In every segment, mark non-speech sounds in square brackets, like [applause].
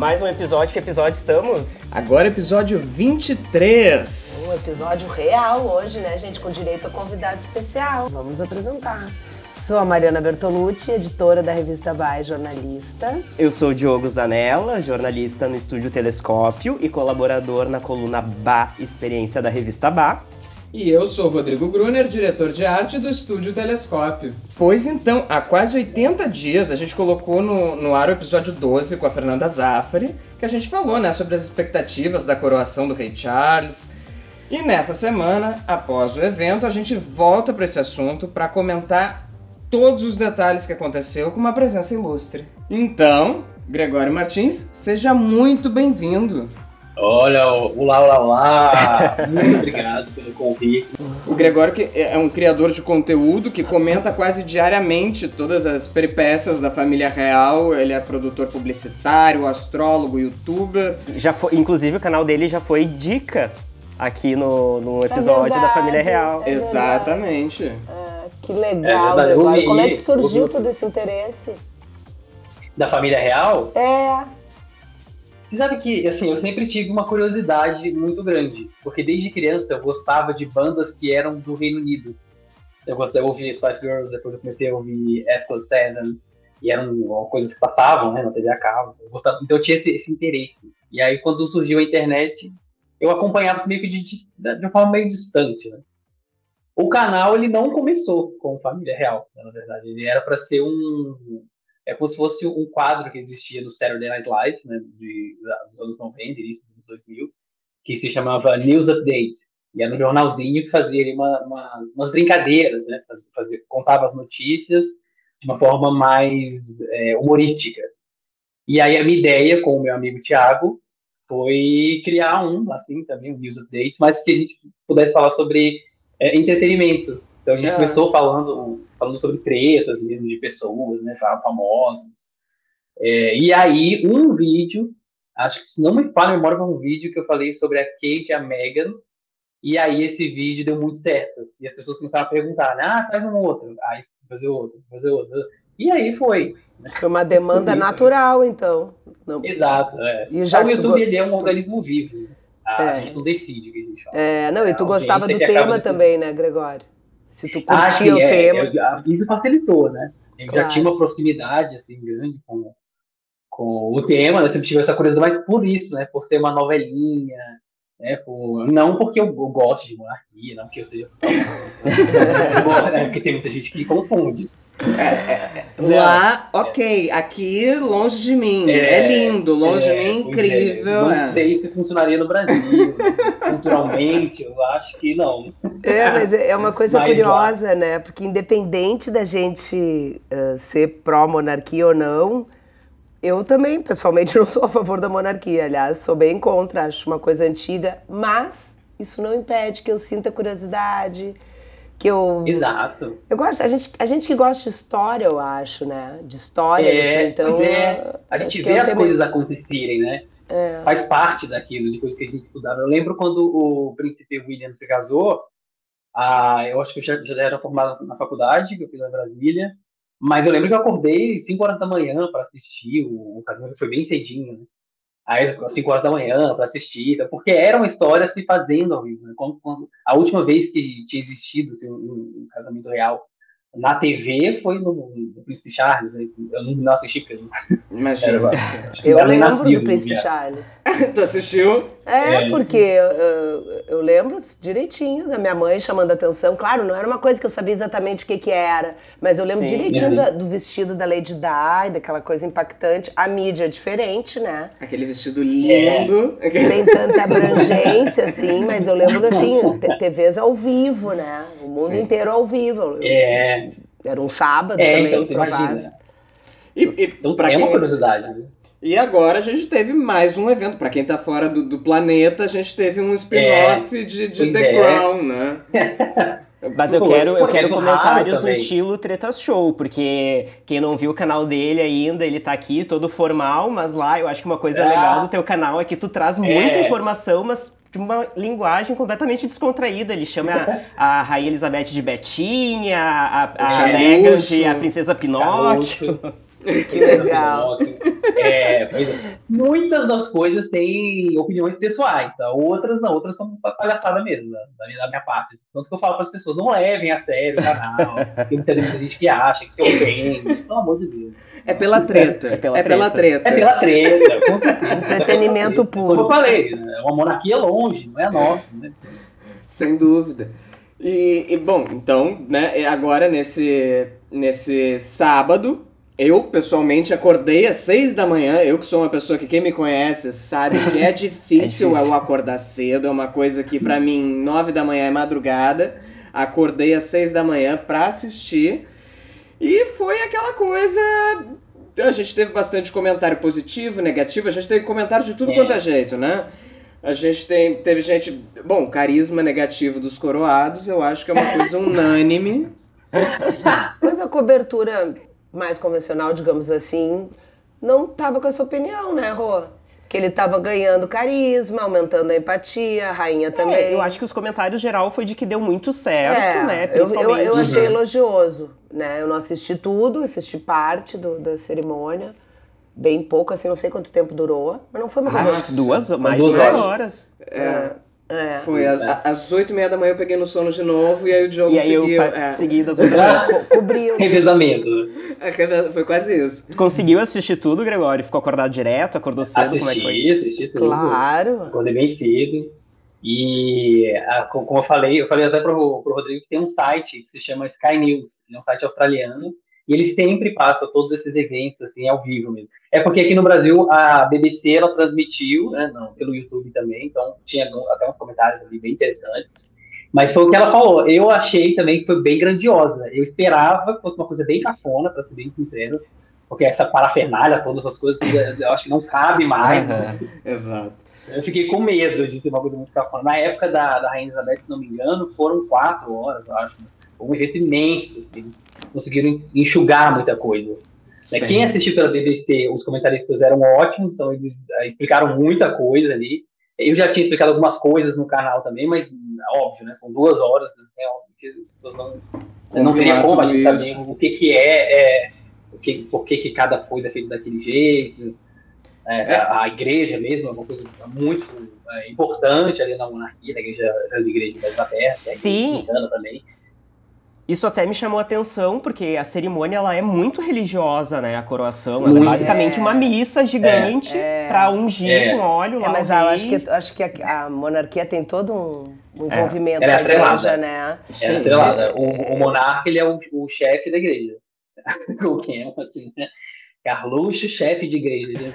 Mais um episódio, que episódio estamos? Agora episódio 23. Um episódio real hoje, né, gente? Com direito a convidado especial. Vamos apresentar. Sou a Mariana Bertolucci, editora da revista Vai, jornalista. Eu sou o Diogo Zanella, jornalista no Estúdio Telescópio e colaborador na coluna Ba Experiência da revista Ba. E eu sou Rodrigo Gruner, diretor de arte do Estúdio Telescópio. Pois então, há quase 80 dias a gente colocou no, no ar o episódio 12 com a Fernanda Zaffari, que a gente falou né, sobre as expectativas da coroação do rei Charles. E nessa semana, após o evento, a gente volta para esse assunto para comentar todos os detalhes que aconteceu com uma presença ilustre. Então, Gregório Martins, seja muito bem-vindo. Olha, olá, olá, olá! Muito obrigado pelo convite. O Gregório que é um criador de conteúdo que comenta quase diariamente todas as peripécias da família real. Ele é produtor publicitário, astrólogo, youtuber. Já foi, inclusive o canal dele já foi dica aqui no, no episódio da família real. É Exatamente. É, que legal, É Gregório. Como é que surgiu todo esse interesse? Da família real, É, você sabe que assim, eu sempre tive uma curiosidade muito grande. Porque desde criança eu gostava de bandas que eram do Reino Unido. Eu gostava de ouvir Spice Girls, depois eu comecei a ouvir Apple Seven. E eram coisas que passavam né, na TV a cabo. Eu gostava, então eu tinha esse, esse interesse. E aí quando surgiu a internet, eu acompanhava isso meio que de, de uma forma meio distante. Né? O canal ele não começou com Família Real, né, na verdade. Ele era para ser um. É como se fosse um quadro que existia no Saturday Night Live, né, de, dos anos 90, início dos anos 2000, que se chamava News Update. E era um jornalzinho que fazia ali uma, umas, umas brincadeiras, né? Fazia, fazia- contava as notícias de uma forma mais é, humorística. E aí a minha ideia com o meu amigo Thiago foi criar um, assim, também, um News Update, mas que a gente pudesse falar sobre é, entretenimento. Então a gente Ah. começou falando, falando sobre tretas mesmo de pessoas, né, famosas. É, e aí, um vídeo, acho que se não me falha a memória, foi um vídeo que eu falei sobre a Kate e a Meghan, e aí esse vídeo deu muito certo. E as pessoas começaram a perguntar, né, ah, faz um outro, aí fazer outro, fazer outro. E aí foi. foi uma demanda natural, então. Não, Exato. É. E já o que tu YouTube ele é um organismo vivo. A, É. gente não decide o que a gente fala. é, não, e tu A gostava do tema também, né, Gregório? Se tu Ah, curtia o é, tema. é, a- Isso facilitou, né? Eu Claro. já tinha uma proximidade, assim, grande com, com o tema, né? Sempre tive essa curiosidade, mas por isso, né? Por ser uma novelinha, né? Por, não porque eu, eu gosto de monarquia, não porque eu seja... [laughs] é, porque tem muita gente que confunde. Lá, ok, aqui longe de mim. É, É, lindo, longe de É, mim, incrível. É. é. Não sei se funcionaria no Brasil. Culturalmente, eu acho que não. É, mas é é uma coisa Mas curiosa, né? Porque independente da gente eh, ser pró-monarquia ou não, eu também, pessoalmente, [laughs] não sou a favor da monarquia. Aliás, sou bem contra, acho uma coisa antiga, mas isso não impede que eu sinta curiosidade, que eu. Exato. Eu gosto, a gente, a gente que gosta de história, eu acho, né? De história, É, assim, então. é. A gente é vê um as tema- coisas acontecerem, né? Faz parte daquilo, de coisas que a gente estudava. Eu lembro quando o príncipe William se casou, ah, eu acho que eu já, já era formado na faculdade, que eu fiz na Brasília, mas eu lembro que eu acordei 5 horas da manhã para assistir, o, o casamento foi bem cedinho, né? Aí, às 5 horas da manhã para assistir, então, porque era uma história se fazendo ao vivo. Né? Quando, quando- a última vez que tinha existido assim, um, um casamento real na TV foi no, no Príncipe Charles. Né? Eu não, não assisti porque eu era, Eu nem lembro nascido, do Príncipe. Charles. [laughs] tu assistiu? É, É. porque eu, eu lembro direitinho da minha mãe chamando atenção. Claro, não era uma coisa que eu sabia exatamente o que, que era, mas eu lembro Sim. direitinho Uhum. da- do vestido da Lady Di, daquela coisa impactante. A mídia é diferente, né? Aquele vestido lindo. Sem tanta abrangência, assim, mas eu lembro assim, TVs ao vivo, né? O mundo Sim. inteiro ao vivo. É, Era um sábado é também, então imagina. E, e Então pra é quem, uma curiosidade, né? E agora a gente teve mais um evento. Para quem tá fora do, do, planeta, a gente teve um spin-off é, de, de The é. Crown, né? [laughs] Mas eu quero, eu quero comentários no estilo Tretas Show, porque quem não viu o canal dele ainda, ele tá aqui todo formal, mas lá eu acho que uma coisa é. legal do teu canal é que tu traz muita é. informação, mas de uma linguagem completamente descontraída. Ele chama a, a Rainha Elizabeth de Betinha, a, a, a Meghan de a Princesa Pinóquio. [laughs] Que legal. [laughs] É, é, muitas das coisas têm opiniões pessoais, tá? outras não, outras são palhaçada mesmo, da minha, da minha parte. Tanto que eu falo para as pessoas, não levem a sério o canal. Tem muita gente que acha que se ofende, pelo amor de Deus. É pela treta. É pela, é pela treta. É pela treta. Entretenimento puro. Como eu falei, é uma monarquia longe, não é nossa. Né? Sem dúvida. E, e, bom, então, né, agora nesse, nesse sábado, eu, pessoalmente, acordei às seis da manhã. Eu que sou uma pessoa que quem me conhece sabe que é [laughs] difícil, é difícil. eu acordar cedo. É uma coisa que para mim nove da manhã é madrugada. Acordei às seis da manhã para assistir. E foi aquela coisa. A gente teve bastante comentário positivo, negativo. A gente teve comentário de tudo é. quanto é jeito, né? A gente tem, teve gente. Bom, carisma negativo dos coroados, eu acho que é uma coisa [laughs] unânime. Mas a cobertura mais convencional, digamos assim, não estava com essa opinião, né, Rô? Que ele estava ganhando carisma, aumentando a empatia, a rainha é, também. É, eu acho que os comentários geral foi de que deu muito certo, é, né? Principalmente. Eu, eu, eu achei uhum. elogioso, né? Eu não assisti tudo, assisti parte do, da cerimônia. Bem pouco, assim, não sei quanto tempo durou, mas não foi uma coisa. Ah, duas, mais de duas horas. horas. É. é. É. Foi às oito e meia da manhã eu peguei no sono de novo e aí o Diogo e aí seguiu. Eu, é. Seguidas, [laughs] Co cobriu. Revezamento. É, foi quase isso. Conseguiu assistir tudo, Gregório? Ficou acordado direto? Acordou cedo? Assisti, como é que foi? assisti tudo. Claro. Acordei bem cedo. E como eu falei, eu falei até pro, pro Rodrigo que tem um site que se chama Sky News, é um site australiano e ele sempre passa todos esses eventos assim ao vivo mesmo. É porque aqui no Brasil a BBC ela transmitiu, né, não, pelo YouTube também, então tinha até uns comentários ali bem interessantes. Mas foi o que ela falou. Eu achei também que foi bem grandiosa. Eu esperava que fosse uma coisa bem cafona, para ser bem sincero, porque essa parafernália, todas as coisas, eu acho que não cabe mais. Uhum, exato. Eu fiquei com medo de ser uma coisa muito cafona. Na época da, da Rainha Elizabeth, se não me engano, foram quatro horas, eu acho um evento imenso, assim, eles conseguiram enxugar muita coisa. Né? Quem assistiu pela BBC, os comentaristas eram ótimos, então eles uh, explicaram muita coisa ali. Eu já tinha explicado algumas coisas no canal também, mas óbvio, né? São duas horas, assim, óbvio que as pessoas não, não teria como a gente saber o que, que é, é o que, por que, que cada coisa é feita daquele jeito. É, é. A, a, igreja mesmo é uma coisa muito é, importante ali na monarquia, na igreja, na igreja da Inglaterra, Sim. também. Isso até me chamou a atenção, porque a cerimônia ela é muito religiosa, né? A coroação. Ela é basicamente é. uma missa gigante é. para ungir é. com óleo é, lá. Mas eu acho que, acho que a, a, monarquia tem todo um, um é. envolvimento é com a igreja, né? É atrelada. O, o monarca ele é o, o chefe da igreja. [laughs] o que é assim, né? Carluxo, chefe de igreja. [laughs]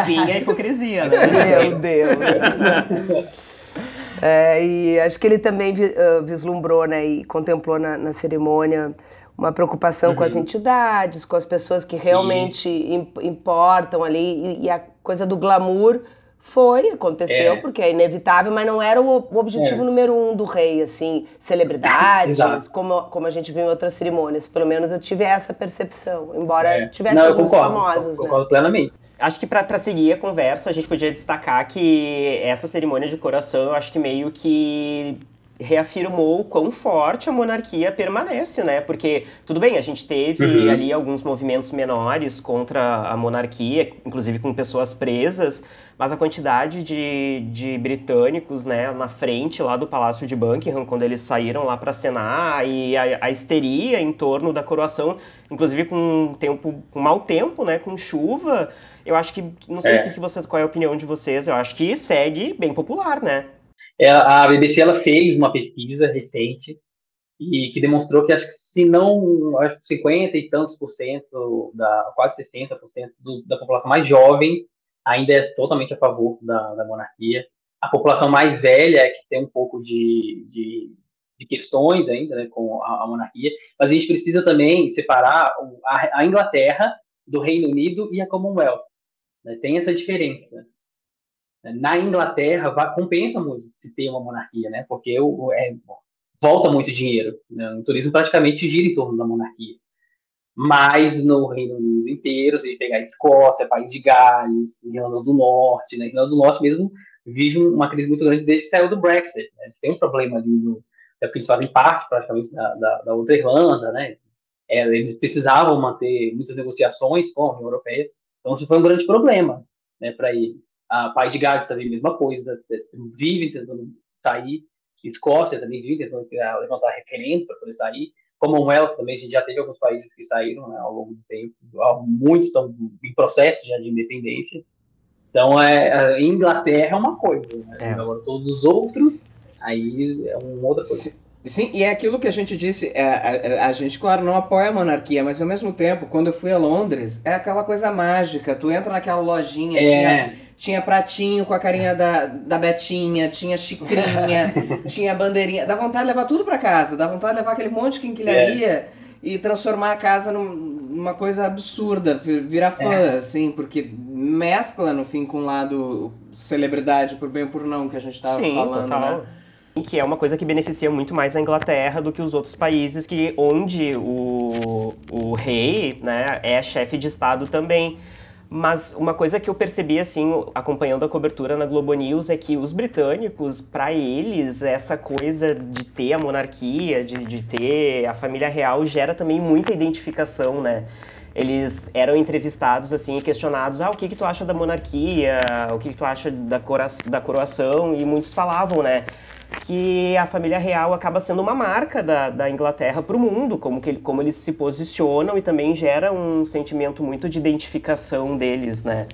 Enfim, a hipocrisia, né? Meu Deus. [laughs] É, e acho que ele também vislumbrou né, e contemplou na, na cerimônia uma preocupação uhum. com as uhum. entidades, com as pessoas que realmente importam ali, e, e, a coisa do glamour foi, aconteceu, é. porque é inevitável, mas não era o, o objetivo é. número um do rei, assim, celebridades, como, como a gente viu em outras cerimônias. Pelo menos eu tive essa percepção, embora é. tivesse não, alguns concordo, famosos. Eu concordo né? plenamente. Acho que para seguir a conversa, a gente podia destacar que essa cerimônia de coração, eu acho que meio que reafirmou o quão forte a monarquia permanece, né? Porque, tudo bem, a gente teve uhum. ali alguns movimentos menores contra a monarquia, inclusive com pessoas presas, mas a quantidade de, de britânicos, né, na frente lá do Palácio de Buckingham, quando eles saíram lá para cenar, e a, a, histeria em torno da coroação, inclusive com tempo, com mau tempo, né, com chuva, eu acho que, não sei é. o que, vocês, qual é a opinião de vocês, eu acho que segue bem popular, né? É, a BBC ela fez uma pesquisa recente e que demonstrou que acho que se não acho que 50 e tantos por cento da quase 60 por cento da população mais jovem ainda é totalmente a favor da, da monarquia. A população mais velha é que tem um pouco de, de, de questões ainda né, com a, a, monarquia, mas a gente precisa também separar a, a Inglaterra do Reino Unido e a Commonwealth. Né? Tem essa diferença. Na Inglaterra, compensa muito se ter uma monarquia, né? Porque é, volta muito dinheiro. Né? O turismo praticamente gira em torno da monarquia. Mas no Reino Unido inteiro, se pegar Escócia, País de Gales, Irlanda do Norte, né? Irlanda do Norte mesmo vive uma crise muito grande desde que saiu do Brexit. Né? Eles têm um problema ali, no, é porque eles fazem parte praticamente da, da, da outra Irlanda, né? É, eles precisavam manter muitas negociações com a União Europeia, então isso foi um grande problema né, para eles. A País de Gales também a mesma coisa, vive tentando sair, Escócia também vive tentando levantar referentes para poder sair, Commonwealth também, a gente já teve alguns países que saíram né, ao longo do tempo, muitos estão em processo já de independência, então, é, a Inglaterra é uma coisa, né? é. agora todos os outros, aí é uma outra coisa. Sim, sim e é aquilo que a gente disse, é, a, a, gente, claro, não apoia a monarquia, mas ao mesmo tempo, quando eu fui a Londres, é aquela coisa mágica, tu entra naquela lojinha, é. tinha, tinha pratinho com a carinha da, da Betinha, tinha xicrinha, [laughs] tinha bandeirinha, dá vontade de levar tudo para casa, dá vontade de levar aquele monte de quinquilharia é. e transformar a casa numa coisa absurda, virar fã, é. assim, porque mescla, no fim, com o lado celebridade, por bem ou por não, que a gente tava Sim, falando, total. né? Que é uma coisa que beneficia muito mais a Inglaterra do que os outros países, que onde o, o rei né, é chefe de Estado também. Mas uma coisa que eu percebi, assim, acompanhando a cobertura na Globo News, é que os britânicos, para eles, essa coisa de ter a monarquia, de, de ter a família real, gera também muita identificação, né? eles eram entrevistados assim e questionados, ah, o que que tu acha da monarquia, o que que tu acha da, cora da coroação, e muitos falavam, né, que a família real acaba sendo uma marca da, da Inglaterra para o mundo, como, que, como eles se posicionam e também gera um sentimento muito de identificação deles, né,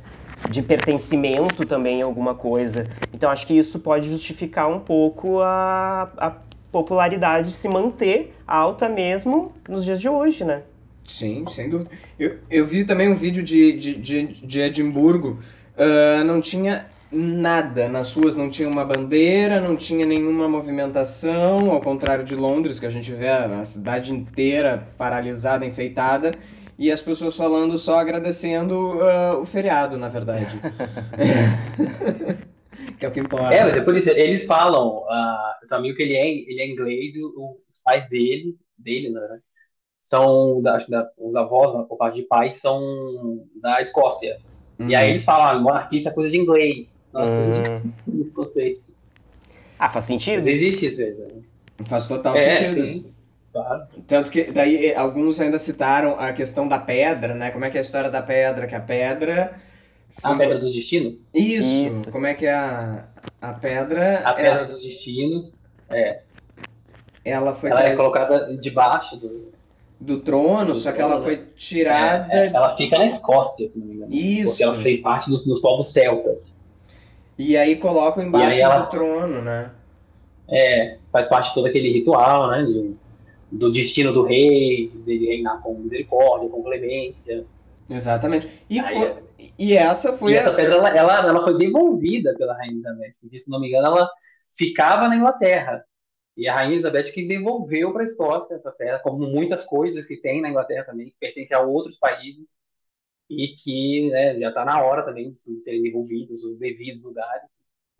de pertencimento também a alguma coisa. Então acho que isso pode justificar um pouco a, a popularidade se manter alta mesmo nos dias de hoje, né? Sim, sem dúvida. Eu, eu vi também um vídeo de, de, de, de Edimburgo, uh, não tinha nada nas ruas, não tinha uma bandeira, não tinha nenhuma movimentação, ao contrário de Londres, que a gente vê a cidade inteira paralisada, enfeitada, e as pessoas falando só agradecendo uh, o feriado, na verdade. [laughs] que é o que importa. É, mas é por isso, eles falam, uh, o amigo que ele é, ele é inglês, e os pais dele, dele, né? são, acho que da, os avós, por parte de pais, são da Escócia. Uhum. E aí eles falam, ah, monarquista é coisa de inglês, é conceito. Ah, faz sentido? Mas existe isso mesmo. Né? Faz total é, sentido. Sim. Claro. Tanto que daí eh, alguns ainda citaram a questão da pedra, né? Como é que é a história da pedra? Que a pedra. A pedra dos destinos? Isso. Isso. Como é que é a, a pedra. A pedra ela... dos destinos. É. Ela foi. Ela tra... é colocada debaixo do do trono, do só que ela foi tirada. É, é, ela fica na Escócia, se não me engano. Isso. Porque ela fez parte dos, dos povos celtas. E aí colocam embaixo ela, do trono, né? É, faz parte de todo aquele ritual, né? De, do destino do rei, dele reinar com misericórdia, com clemência. Exatamente. E, aí, foi, e essa foi. E a... essa pedra ela, ela, ela foi devolvida pela Rainha Elizabeth, porque, se não me engano, ela ficava na Inglaterra. E a Rainha Elizabeth que devolveu para a Escócia essa terra, como muitas coisas que tem na Inglaterra também, que pertencem a outros países e que né, já está na hora também de serem devolvidos os devidos lugares,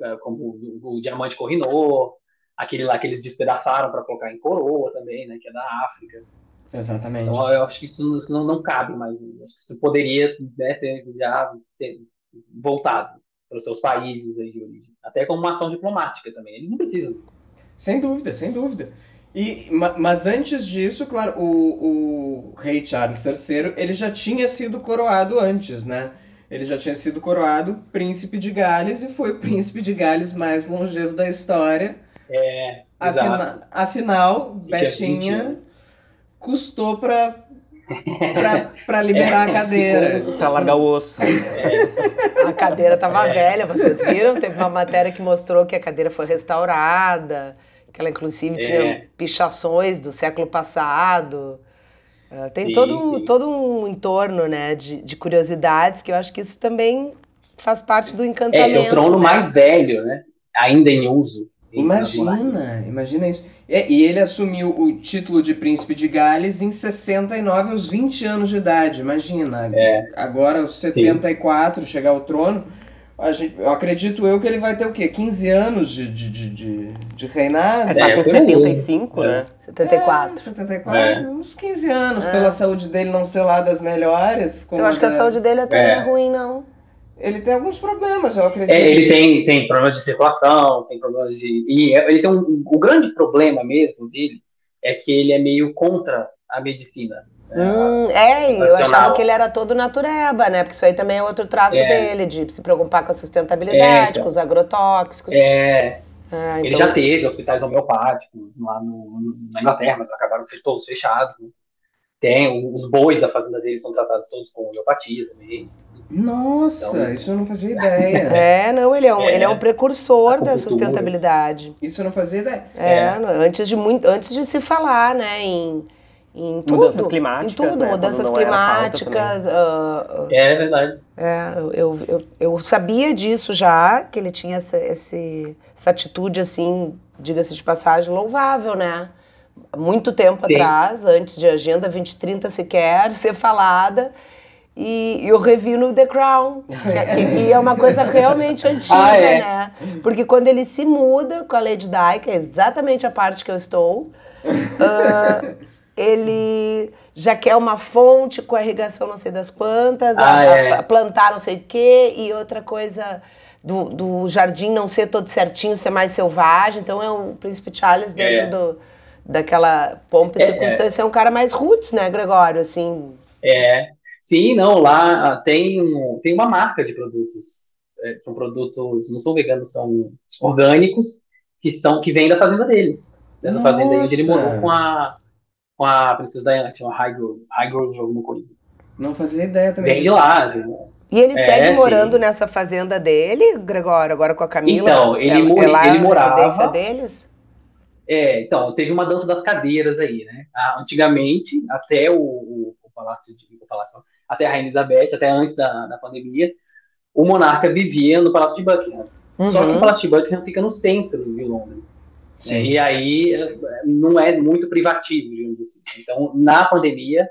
é, como o, o diamante Corrinor, aquele lá que eles despedaçaram para colocar em coroa também, né, que é da África. Exatamente. Então, eu acho que isso, isso não, não, cabe mais. Acho que isso poderia né, ter, já ter voltado para os seus países de origem. Até como uma ação diplomática também. Eles não precisam disso. Sem dúvida, sem dúvida. E, mas antes disso, claro, o, o rei Charles III, ele já tinha sido coroado antes, né? Ele já tinha sido coroado príncipe de Gales e foi o príncipe de Gales mais longevo da história. É, Afina, afinal, Betinha custou pra, pra, pra liberar é, a cadeira. Pra largar o osso. É. A cadeira tava é. velha, vocês viram? Teve uma matéria que mostrou que a cadeira foi restaurada que ela inclusive tinha é. pichações do século passado. Uh, tem sim, todo, sim. todo um entorno né, de, de curiosidades que eu acho que isso também faz parte do encantamento. É, é o trono né? mais velho, né? Ainda em uso. Imagina, imagina isso. É, e ele assumiu o título de príncipe de Gales em 69, aos 20 anos de idade. Imagina. É. Agora, aos 74, chegar ao trono. A gente, eu acredito eu que ele vai ter o quê? 15 anos de, de, de, de, de reinado? Ele tá É, com por aí. 75, É. né? 74. 74, É. uns 15 anos, pela saúde dele não ser lá das melhores. como Eu acho que a da- saúde dele até É. não é ruim, não. Ele tem alguns problemas, eu acredito. É, ele tem, tem problemas de circulação, tem problemas de. E ele tem um. O grande problema mesmo dele é que ele é meio contra a medicina. Hum, é, eu achava que ele era todo natureba, né? Porque isso aí também é outro traço É. dele, de se preocupar com a sustentabilidade, É, então. com os agrotóxicos. É, Ah, ele então- já teve hospitais homeopáticos lá no, no- na Inglaterra, mas acabaram todos fechados. né? Tem os bois da fazenda dele são tratados todos com homeopatia também. Nossa, Então- isso eu não fazia ideia. [laughs] É, não, ele é um, É. ele é um precursor da sustentabilidade. Isso eu não fazia ideia. É, É. antes de muito, antes de se falar, né, em, em tudo. Mudanças climáticas, Em tudo, né, mudanças climáticas. ah, ah, É verdade. é, eu, eu, eu sabia disso já, que ele tinha essa, esse, essa atitude, assim, diga-se de passagem, louvável, né? Muito tempo Sim. atrás, antes de Agenda 2030 sequer [laughs] ser falada. E eu revi no The Crown, que, que é uma coisa realmente [laughs] antiga, Ah, é. né? Porque quando ele se muda com a Lady Di, que é exatamente a parte que eu estou, ah, [laughs] ele já quer uma fonte com irrigação não sei das quantas, Ah, a- é. a plantar não sei o quê, e outra coisa do, do jardim não ser todo certinho, ser mais selvagem. Então é o Príncipe Charles dentro É. do, daquela pompa e É, circunstância, é um cara mais roots, né, Gregório? Assim, É. Sim, não, lá ah, tem, tem uma marca de produtos. É, são produtos, não são veganos, são orgânicos, que são que vêm da fazenda dele. Dessa fazenda aí onde ele Nossa! morou com a, com a princesa Diana, que chama High Grove, High Grove alguma coisa. Não fazia ideia também. Vem de lá. assim. E ele É, segue sim. morando nessa fazenda dele, Gregório, agora com a Camila? Então, ele é, mo- é lá ele morava- deles? É, então, teve uma dança das cadeiras aí, né? Antigamente, até o, o, o Palácio de. O Palácio, até a Rainha Elizabeth, até antes da, da pandemia, o monarca vivia no Palácio de Buckingham. Só que Uhum. o Palácio de Buckingham fica no centro de Londres. Sim. E aí não é muito privativo, digamos assim. Então, na pandemia,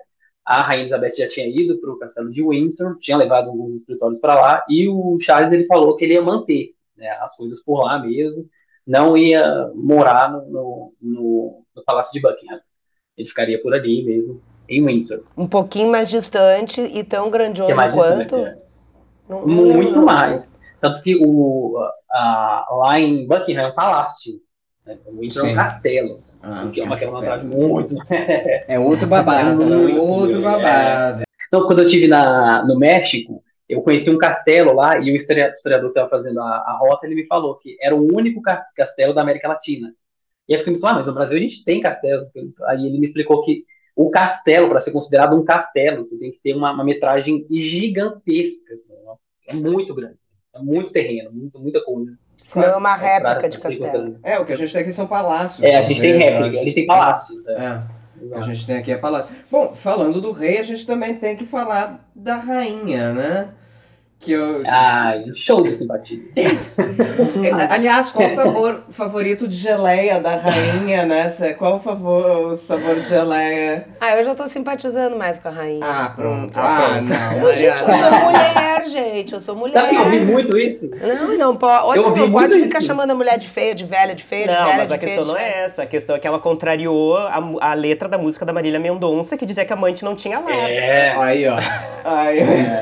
a Rainha Elizabeth já tinha ido para o Castelo de Windsor, tinha levado alguns escritórios para lá, e o Charles ele falou que ele ia manter né, as coisas por lá mesmo, não ia morar no, no, no- no Palácio de Buckingham. Ele ficaria por ali mesmo, em Windsor. Um pouquinho mais distante e tão grandioso é mais quanto? distante, né? Não- não Muito não. mais. Tanto que o, a, lá em Buckingham é um palácio. Né? O Windsor é um castelo. Ah, que é uma, que é muito. [laughs] É outro babado, É né? muito, outro é. babado. Então, quando eu estive no México, eu conheci um castelo lá e o historia- historiador que estava fazendo a, a rota, ele me falou que era o único ca- castelo da América Latina. E aí eu fiquei pensando, ah, mas no Brasil a gente tem castelos. Aí ele me explicou que o castelo, para ser considerado um castelo, você tem que ter uma, uma metragem gigantesca. assim, né? É muito grande. É muito terreno, muito, muita coisa. Isso não é uma É, pra- réplica de pra ser castelo. É, o que a gente tem aqui são palácios. É, a gente tem talvez, eu réplica, acho. eles têm palácios. né? É. O que a gente tem aqui é palácio. Bom, falando do rei, a gente também tem que falar da rainha, né? Que eu. Ai, um show de simpatia. [laughs] Aliás, qual o sabor favorito de geleia da rainha, né? Cê- Qual o, favor, o sabor de geleia? Ah, eu já tô simpatizando mais com a rainha. Ah, pronto. Ah, Ah, pronto. não. Mas, gente, eu sou mulher, gente. Eu sou mulher. Sabe que eu ouvi muito isso? Não, não pode. Outra Eu ouvi não pode muito ficar isso. chamando a mulher de feia, de velha, de feia, de Não, velha, mas de a feia. questão não feia. é essa. A questão é que ela contrariou a, a letra da música da Marília Mendonça, que dizia que a amante não tinha lar. É. Aí, ó. Aí.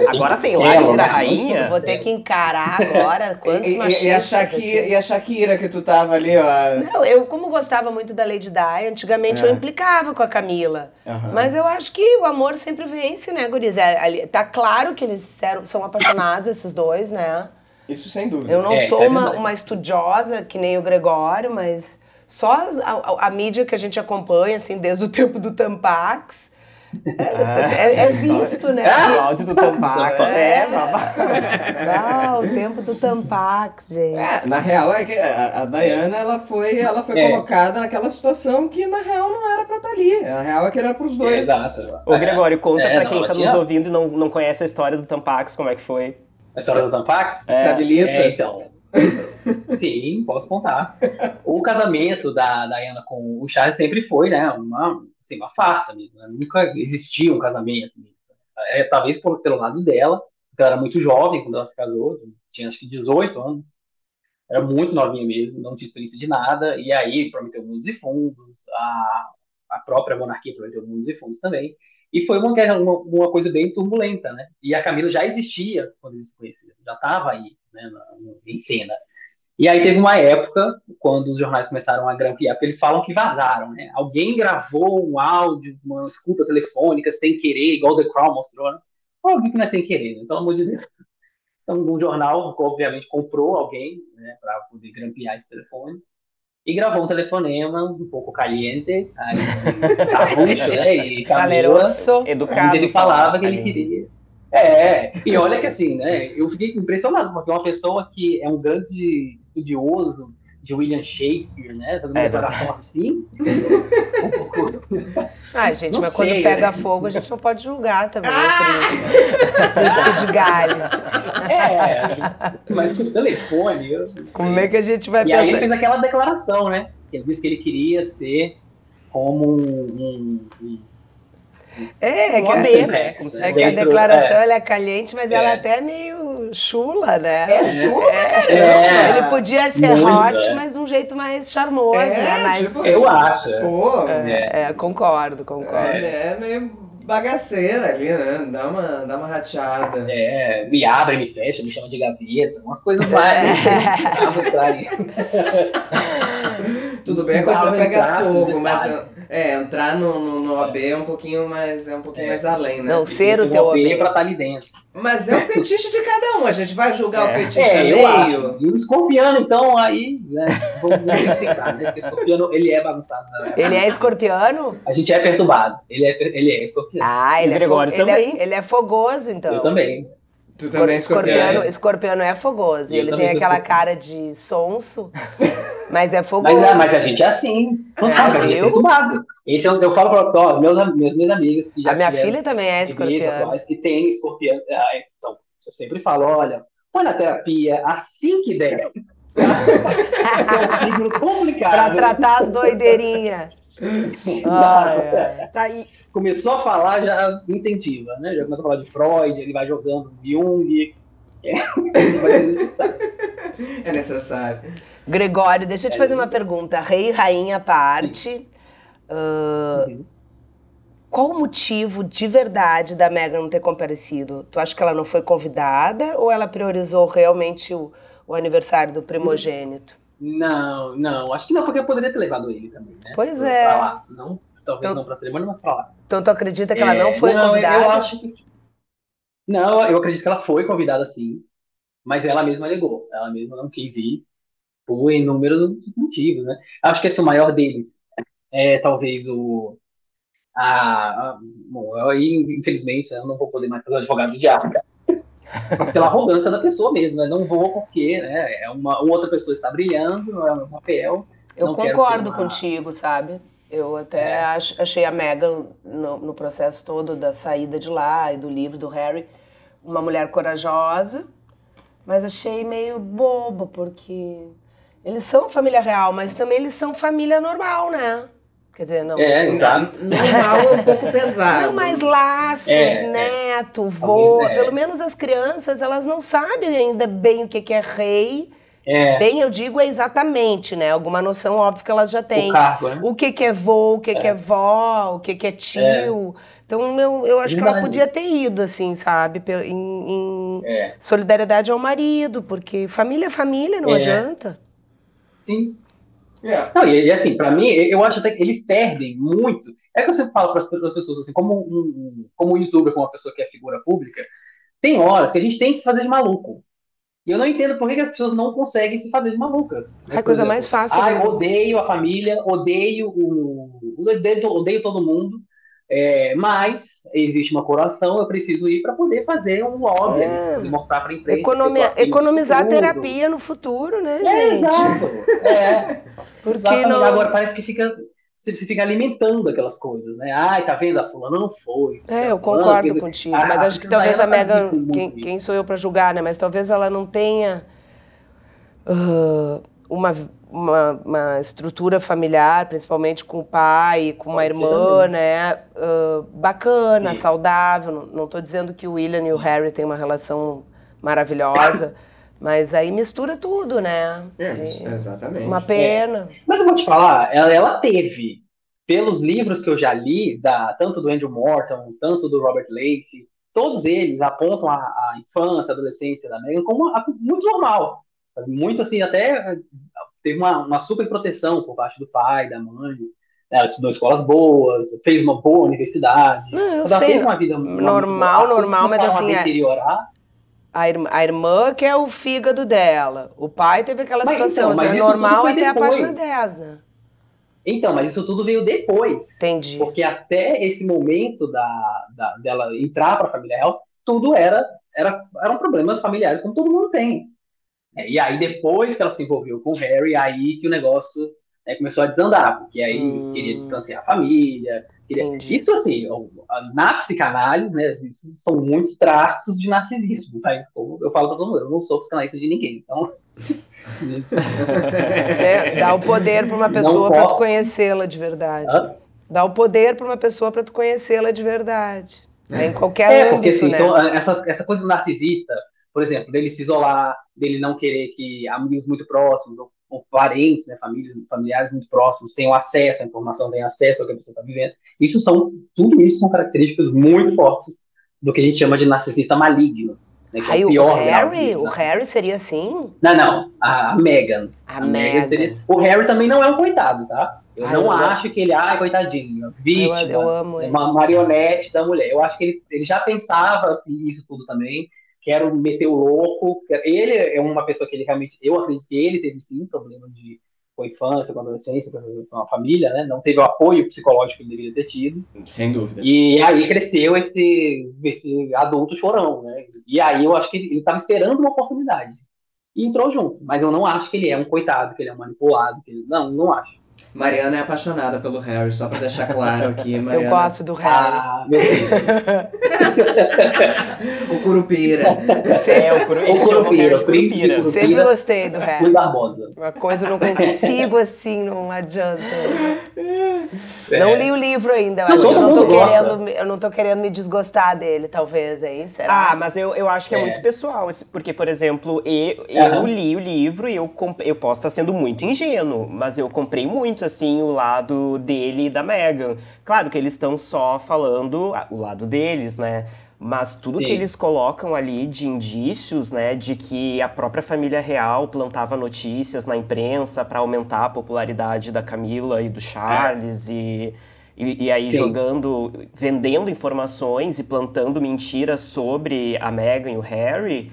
Agora tem Tem lar e castelo, vira né? Rainha. Vou ter que encarar agora [laughs] quantos e- machistas e a Shakira, aqui. e a Shakira que tu tava ali, ó. Não, eu como gostava muito da Lady Di, antigamente É. eu implicava com a Camila. Aham. Mas eu acho que o amor sempre vence, né, Guriz? É, ali- tá claro que eles eram- são apaixonados, esses dois, né? Isso sem dúvida. Eu não É, sou é uma, uma estudiosa que nem o Gregório, mas só a, a- a mídia que a gente acompanha, assim, desde o tempo do Tampax, é, é- é visto, né? O áudio do Tampaco. É, babado. Ah, o tempo do Tampax, gente. É, na real é que a, a Diana ela foi, ela foi É. colocada naquela situação que na real não era pra estar ali. Na real é que era pros dois. Exato. Ô, Gregório, conta É, pra não, quem ela tá tinha- nos ouvindo e não, não conhece a história do Tampax, como é que foi. A história do Tampax? Se habilita. É, então. [laughs] Sim, posso contar. o casamento da Diana com o Charles sempre foi, né, uma, assim, uma farsa mesmo. Né? Nunca existiu um casamento. É, talvez por, pelo lado dela, porque ela era muito jovem quando ela se casou, tinha acho que 18 anos. Era muito novinha mesmo, não tinha experiência de nada, e aí prometeu mundos e fundos, a, a própria monarquia prometeu mundos e fundos também. E foi uma, uma, uma, coisa bem turbulenta, né? E a Camila já existia quando eles se conheceram, já estava aí, né, na, em cena. E aí teve uma época, quando os jornais começaram a grampear, porque eles falam que vazaram, né? Alguém gravou um áudio, uma escuta telefônica sem querer, igual The Crown mostrou, né? Óbvio que não é sem querer, né? pelo amor de Deus. Então, um jornal, obviamente, comprou alguém, né, para poder grampear esse telefone. E gravou um telefonema um pouco caliente, aí, [laughs] né? E Saleroso, educado. Onde ele falava que ele queria é, e olha que assim, né? Eu fiquei impressionado, porque uma pessoa que é um grande estudioso de William Shakespeare, né? Fazendo uma é declaração assim. [laughs] Ai, gente, não mas sei, quando pega né? fogo, a gente não pode julgar também ah! o príncipe de Gales. É, mas com o telefone. Como é que a gente vai e pensar? E aí ele fez aquela declaração, né? Que ele disse que ele queria ser como um, um é, é que, a, né? é que a declaração é. ela é caliente, mas é. ela é até meio chula, né? É chula, é. é. Ele podia ser Muito, hot, é. mas de um jeito mais charmoso, né? Mais... Tipo, eu acho. Pô, é, concordo, concordo. É, meio bagaceira ali, né? Dá uma, dá uma rateada. É, me abre, me fecha, me chama de gaveta, umas coisas mais. [laughs] Tudo bem que você pega fogo, mas é, entrar no, no, no OB é um pouquinho mais, é um pouquinho é. mais além, né? Não, ser o teu OB. pra estar tá ali dentro. Mas é o [laughs] fetiche de cada um, a gente vai julgar é. o fetiche é, alheio. E o escorpiano, então, aí, né, vamos tentar, né? Porque escorpiano, ele é bagunçado. Né? Ele é escorpiano? A gente é perturbado, ele é, ele é escorpiano. Ah, ele, é, Gregório ele, é, ele é fogoso, então. Eu também. Tu também é escorpiano, escorpiano é fogoso. E ele tem aquela cara de sonso, [laughs] mas é fogoso. Mas, é, mas a gente é assim. Não é, sabe, a gente é perturbado. Esse eu, eu falo para os meus, meus, minhas amigas que já A minha filha também é escorpiano. Que tem escorpiano. Ah, então, eu sempre falo, olha, põe na terapia assim que der. [laughs] é um signo complicado. Para tratar as doideirinhas. [laughs] ah, é. Tá aí começou a falar, já incentiva, né? Já começou a falar de Freud, ele vai jogando Jung. É, [laughs] é necessário. Gregório, deixa eu te fazer uma pergunta. Rei e rainha à parte. Uh, uhum. Qual o motivo de verdade da Megan não ter comparecido? Tu acha que ela não foi convidada ou ela priorizou realmente o, o aniversário do primogênito? Não, não. Acho que não, porque eu poderia ter levado ele também, né? Pois é. Pra lá. Não, talvez então, não pra cerimônia, mas pra lá. Então tu acredita que ela não é, foi não, convidada? Eu acho que Não, eu acredito que ela foi convidada sim, mas ela mesma negou. Ela mesma não quis ir por inúmeros motivos, né? Acho que esse é o maior deles é talvez o a, a bom, aí infelizmente eu não vou poder mais fazer o advogado de diabo, mas pela arrogância da pessoa mesmo, né? Não vou porque, né? É uma, outra pessoa está brilhando, não é o papel. Eu concordo uma... contigo, sabe? Eu até é. achei a Megan, no, no, processo todo da saída de lá e do livro do Harry, uma mulher corajosa, mas achei meio boba, porque eles são família real, mas também eles são família normal, né? Quer dizer, não. É, exato. Normal é um pouco [laughs] pesado. Não, mais laços, é, neto, é. vô. É. Pelo menos as crianças, elas não sabem ainda bem o que é rei é. Bem, eu digo é exatamente, né? Alguma noção óbvia que elas já têm. O, cargo, né? o que, que é vô, o que, é. que é vó, o que, que é tio. É. Então, eu, eu acho que ela podia ter ido, assim, sabe? Em, em é. solidariedade ao marido, porque família é família, não é. adianta. Sim. Não, e, e, assim, para mim, eu acho até que eles perdem muito. É que eu sempre falo para as pessoas, assim, como um, como um youtuber, como uma pessoa que é figura pública, tem horas que a gente tem que se fazer de maluco. E eu não entendo por que, que as pessoas não conseguem se fazer de malucas. Né? É a coisa mais fácil. Ah, eu odeio a família, odeio o. Odeio, odeio todo mundo. É, mas existe uma coração, eu preciso ir para poder fazer um lobby é. e mostrar para a empresa. Economia, economizar terapia no futuro, né, é, gente? exato. É. Porque não... Agora parece que fica você fica alimentando aquelas coisas, né? Ai, tá vendo? A fulana não foi. É, eu concordo fulana, contigo. mas acho que talvez a Megan, quem, quem, sou eu para julgar, né? Mas talvez ela não tenha uh, uma, uma, uma estrutura familiar, principalmente com o pai, com uma Pode ser irmã, também. né? ah, bacana, Sim. saudável. Não, não tô dizendo que o William e o Harry têm uma relação maravilhosa, mas aí mistura tudo, né? É, Aí, exatamente. uma pena. Mas eu vou te falar, ela, ela teve, pelos livros que eu já li, da, tanto do Andrew Morton, tanto do Robert Lacey, todos eles apontam a, a infância, a adolescência da Meghan como uma- muito normal. Muito assim, até teve uma, uma super proteção por parte do pai, da mãe. Ela estudou em escolas boas, fez uma boa universidade. Não, eu Ela sei, teve uma vida normal, normal, mas assim, é- deteriorar. A, irmã, a irmã que é o fígado dela. O pai teve aquela Mas situação. então, Então, é normal até a depois. página 10, né? Então, mas isso tudo veio depois. Entendi. Porque até esse momento da, da- dela entrar para a família real, tudo era, era eram problemas familiares, como todo mundo tem. É, e aí, depois que ela se envolveu com o Harry, aí que o negócio né, começou a desandar, porque aí Hum. queria distanciar a família. Entendi. Isso assim, na psicanálise, né, isso são muitos traços de narcisismo. Mas, como eu falo para todo mundo, eu não sou psicanalista de ninguém. Então, [laughs] É, dá o poder para uma pessoa para tu conhecê-la de verdade. Hã? Dá o poder para uma pessoa para tu conhecê-la de verdade. É, em qualquer É, porque âmbito, assim, né? são- essa, essa coisa do narcisista, por exemplo, dele se isolar, dele não querer que amigos muito próximos, ou, ou parentes, né, famílias, familiares muito próximos, tenham acesso à informação, tenham acesso ao que a pessoa está vivendo. Isso são, tudo isso são características muito fortes do que a gente chama de narcisista maligno. Né, que é o pior grau Harry, de o Harry seria assim? Não, não, a, a Meghan. A Meghan Meghan. seria- O Harry também não é um coitado, tá? Eu Ai, não eu- acho que ele, ai, coitadinho, vítima, eu amo ele. uma marionete da mulher. Eu acho que ele, ele já pensava assim, isso tudo também. Quero meter o louco. Ele é uma pessoa que ele realmente. Eu acredito que ele teve sim problema de, com a infância, com a adolescência, com a- com a família, né? Não teve o apoio psicológico que ele deveria ter tido. Sem dúvida. E aí cresceu esse, esse adulto chorão, né? E aí eu acho que ele estava esperando uma oportunidade. E entrou junto. Mas eu não acho que ele é um coitado, que ele é um manipulado. Que ele... Não, não acho. Mariana é apaixonada pelo Harry, só pra deixar claro aqui, [laughs] Mariana. Eu gosto do Harry. Ah, meu Deus. [laughs] O Curupira. É, o curu... O Curupira, o Curupira. Sempre gostei do Harry. Barbosa. Uma coisa eu não consigo assim, não adianta. É. Não li o livro ainda, eu Não, acho que eu não tô gosta. querendo, eu não tô querendo me desgostar dele, talvez, aí, será? Ah, mas eu, eu acho que é, É. muito pessoal, porque, por exemplo, eu, eu Aham. li o livro e eu, comp- eu posso estar sendo muito ingênuo, mas eu comprei muito, assim, o lado dele e da Meghan. Claro que eles estão só falando ah, o lado deles, né? Mas tudo que Sim. eles colocam ali de indícios, né, de que a própria família real plantava notícias na imprensa para aumentar a popularidade da Camila e do Charles e, e, e aí Sim. jogando, vendendo informações e plantando mentiras sobre a Meghan e o Harry,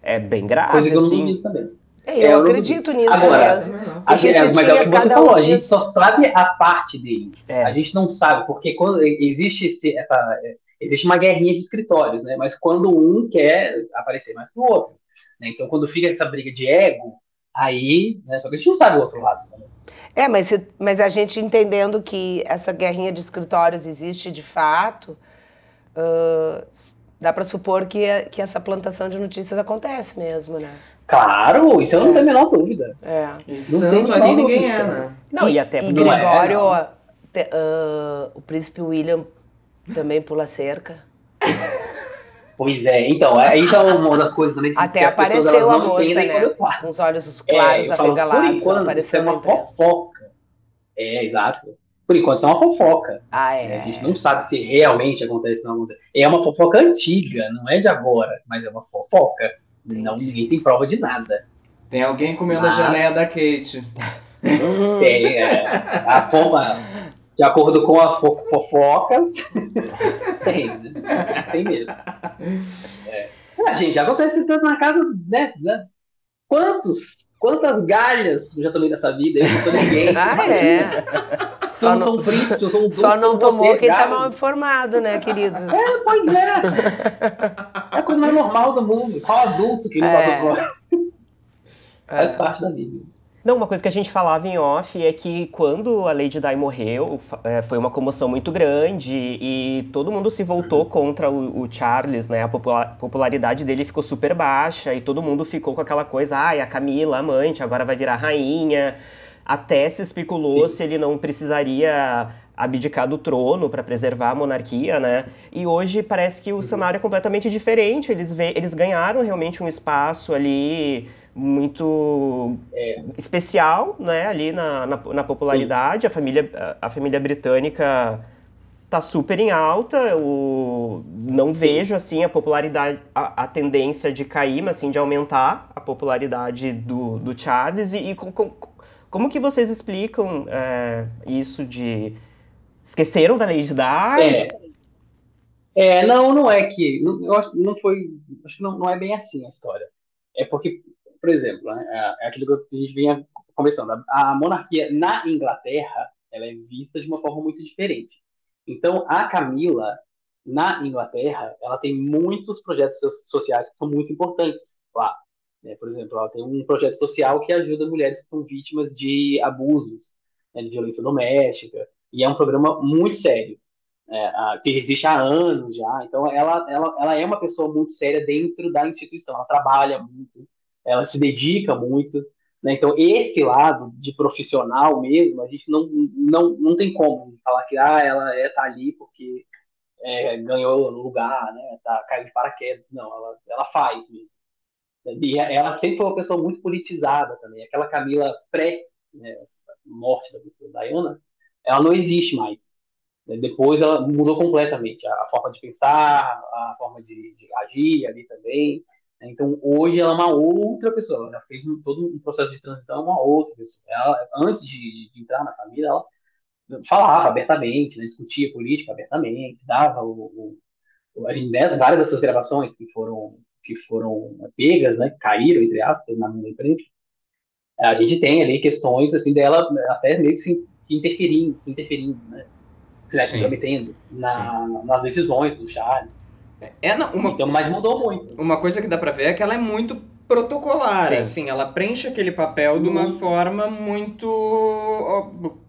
é bem grave, Coisa que eu não assim. também. É, é, eu não acredito nisso Agora, mesmo. A gente, é, mas é o que você cada falou, um a gente só sabe a parte dele. É. A gente não sabe, porque quando existe esse, essa, é, existe uma guerrinha de escritórios, né? Mas quando um quer aparecer mais que o outro. né? Então, quando fica essa briga de ego, aí, né? Só que a gente não sabe o outro lado. Né? É, mas, mas a gente entendendo que essa guerrinha de escritórios existe de fato, ah, dá pra supor que, que essa plantação de notícias acontece mesmo, né? Claro, isso eu não tenho a menor dúvida. É. E Não santo tem ali ninguém é, né? Não, e, até E porque Não é, Gregório, ó, te- ah, o príncipe William também pula cerca. Pois é, então, é, isso é uma das coisas também que Até que as pessoas, apareceu a moça, né? Com os olhos É, claros por arregalados, enquanto, isso apareceu é na uma fofoca. É, exato. Por enquanto, isso é uma fofoca. Ah, né? A gente é. não sabe se realmente acontece ou não acontece. É uma fofoca antiga, não é de agora, mas é uma fofoca. Não, ninguém tem prova de nada. Tem alguém comendo a geleia da Kate. [laughs] Tem, é, a forma, de acordo com as fo- fofocas, [laughs] tem, né? Tem mesmo. É. Ah, gente, acontece isso na casa, né? né? Quantos, quantas galhas eu já tomei nessa vida? Eu não sou ninguém. Ah, é. [laughs] Não, sou um duque, só não tomou quem tá mal informado, né, queridos? É, pois é. É a coisa mais normal do mundo. Qual adulto que não É. passou por Faz parte da vida. Não, uma coisa que a gente falava em off é que quando a Lady Di morreu, é, foi uma comoção muito grande e todo mundo se voltou contra o, o Charles, né? A popularidade dele ficou super baixa e todo mundo ficou com aquela coisa, ai, ah, a Camila, amante, agora vai virar rainha. Até se especulou Sim. se ele não precisaria abdicar do trono para preservar a monarquia, né? E hoje parece que o uhum. cenário é completamente diferente. Eles, vê, eles ganharam realmente um espaço ali muito é. especial, né, ali na, na, na popularidade. A família, a família britânica tá super em alta. O, não vejo assim a popularidade, a, a, tendência de cair, mas sim de aumentar a popularidade do, do Charles. E, e com, com, como que vocês explicam é, isso de esqueceram da Lady Di? É. é, não, não é que eu acho não foi, acho que não, não é bem assim a história. É porque por exemplo, né, é, é aquilo que a gente vinha conversando. A, a monarquia na Inglaterra ela é vista de uma forma muito diferente. Então, a Camila, na Inglaterra, ela tem muitos projetos sociais que são muito importantes lá. Né? Por exemplo, ela tem um projeto social que ajuda mulheres que são vítimas de abusos, né, de violência doméstica, e é um programa muito sério, é, que existe há anos já. Então, ela, ela, ela é uma pessoa muito séria dentro da instituição, ela trabalha muito, ela se dedica muito. Né? Então, esse lado de profissional mesmo, a gente não, não, não tem como falar que ah, ela é, tá ali porque é, ganhou lugar, né? tá, caiu de paraquedas. Não, ela, ela faz mesmo. E ela sempre foi uma pessoa muito politizada também. Aquela Camila pré né, da pessoa Diana, ela não existe mais. Depois ela mudou completamente a, forma de pensar, a forma de, de agir ali também. Então, hoje ela é uma outra pessoa, ela fez um, todo um processo de transição, uma outra pessoa. Ela, antes de, de, entrar na família, ela falava abertamente, né, discutia política abertamente, dava o, o, várias dessas gravações que foram que foram pegas, né, que caíram entre aspas na minha imprensa, a gente tem ali questões assim dela até meio que se, interferindo, se interferindo, né, se na, nas decisões do Charles. É, não, uma, então, mas mudou muito. Uma coisa que dá pra ver é que ela é muito protocolar, Sim. assim, ela preenche aquele papel de uma forma muito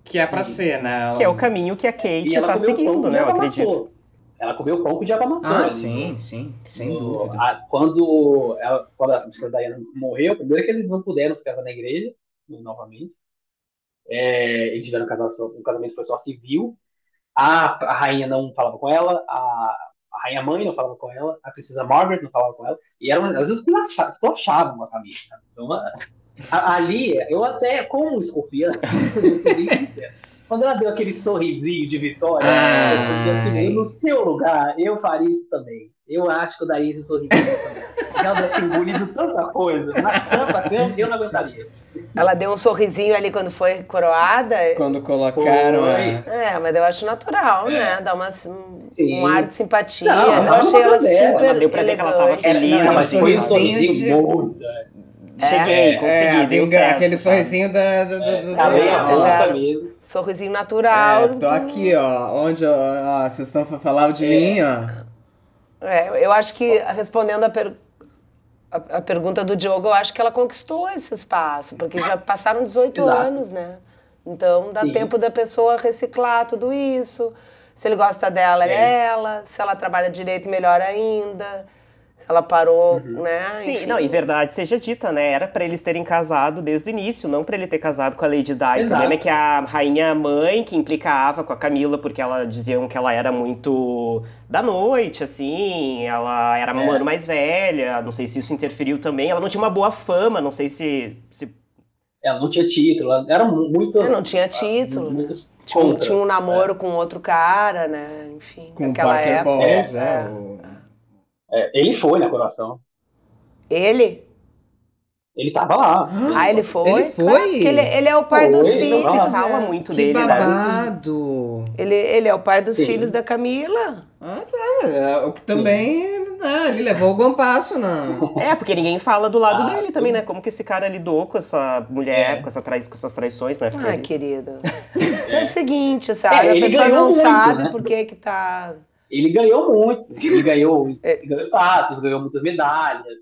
que é para ser, né? Ela... Que é o caminho que a Kate tá seguindo, né? Eu acredito. Ela comeu pão com diabo amassou. Ah, sim, sim, sem dúvida. A, quando, ela, quando a princesa Diana morreu, primeiro que eles não puderam se casar na igreja, novamente. É, eles tiveram um casamento, um casamento foi só civil. A, a rainha não falava com ela, a, a rainha mãe não falava com ela, a princesa Margaret não falava com ela, e eram, às vezes esplachavam a família. Então, a, ali, eu até, como escorpião, [laughs] quando ela deu aquele sorrisinho de vitória, eu, eu, no seu lugar, eu faria isso também. Eu acho que eu daria esse sorrisinho também. Ela deve ter engolido tanta coisa, na tanta cama, eu não aguentaria. Ela deu um sorrisinho ali quando foi coroada. Quando colocaram. Foi. É, mas eu acho natural, é. né? Dá uma, um, um ar de simpatia. Não, eu achei ela super ela deu pra elegante. Ver que ela tava feliz, ela foi um sorrisinho de... Cheguei, é, consegui, é, Aquele sorrisinho da, do, do, do, tá é, mesmo. Sorrisinho natural. É, tô aqui, ó. Onde ó, vocês estão falando de mim, ó. É, eu acho que respondendo a pergunta a, a, pergunta do Diogo, eu acho que ela conquistou esse espaço, porque já passaram 18 Exato. anos, né? Então dá Sim. tempo da pessoa reciclar tudo isso. Se ele gosta dela, é, é ela. Se ela trabalha direito, melhor ainda ela parou, uhum. né? Sim, Enfim. não, e verdade seja dita, né? Era para eles terem casado desde o início, não para ele ter casado com a Lady Di. Exato. O problema é que a rainha mãe que implicava com a Camila, porque ela diziam que ela era muito da noite, assim, ela era uma é. ano mais velha, não sei se isso interferiu também. Ela não tinha uma boa fama, não sei se. se... Ela não tinha título, ela era muito. Ela não tinha título. Muito tinha, tinha um namoro é. com outro cara, né? Enfim, com naquela época. Balls, é, é. O... É, ele foi na coroação. Ele? Ele tava lá. Ah, ele foi? Ele foi? ele, ele é o pai foi, dos filhos. Ele fala muito que dele, babado. né? Ele, ele é o pai dos Sim. filhos da Camila. Ah, tá. É, o que também. Né, ele levou algum passo, não. É, porque ninguém fala do lado ah, dele também, né? Como que esse cara lidou com essa mulher, é. com, essa trai, com essas traições, né? Porque... Ah, querido. Isso é o seguinte, sabe? É, a pessoa não muito, sabe né? por que que tá ele ganhou muito. [laughs] Ele ganhou, é. ganhou status, ganhou muitas medalhas.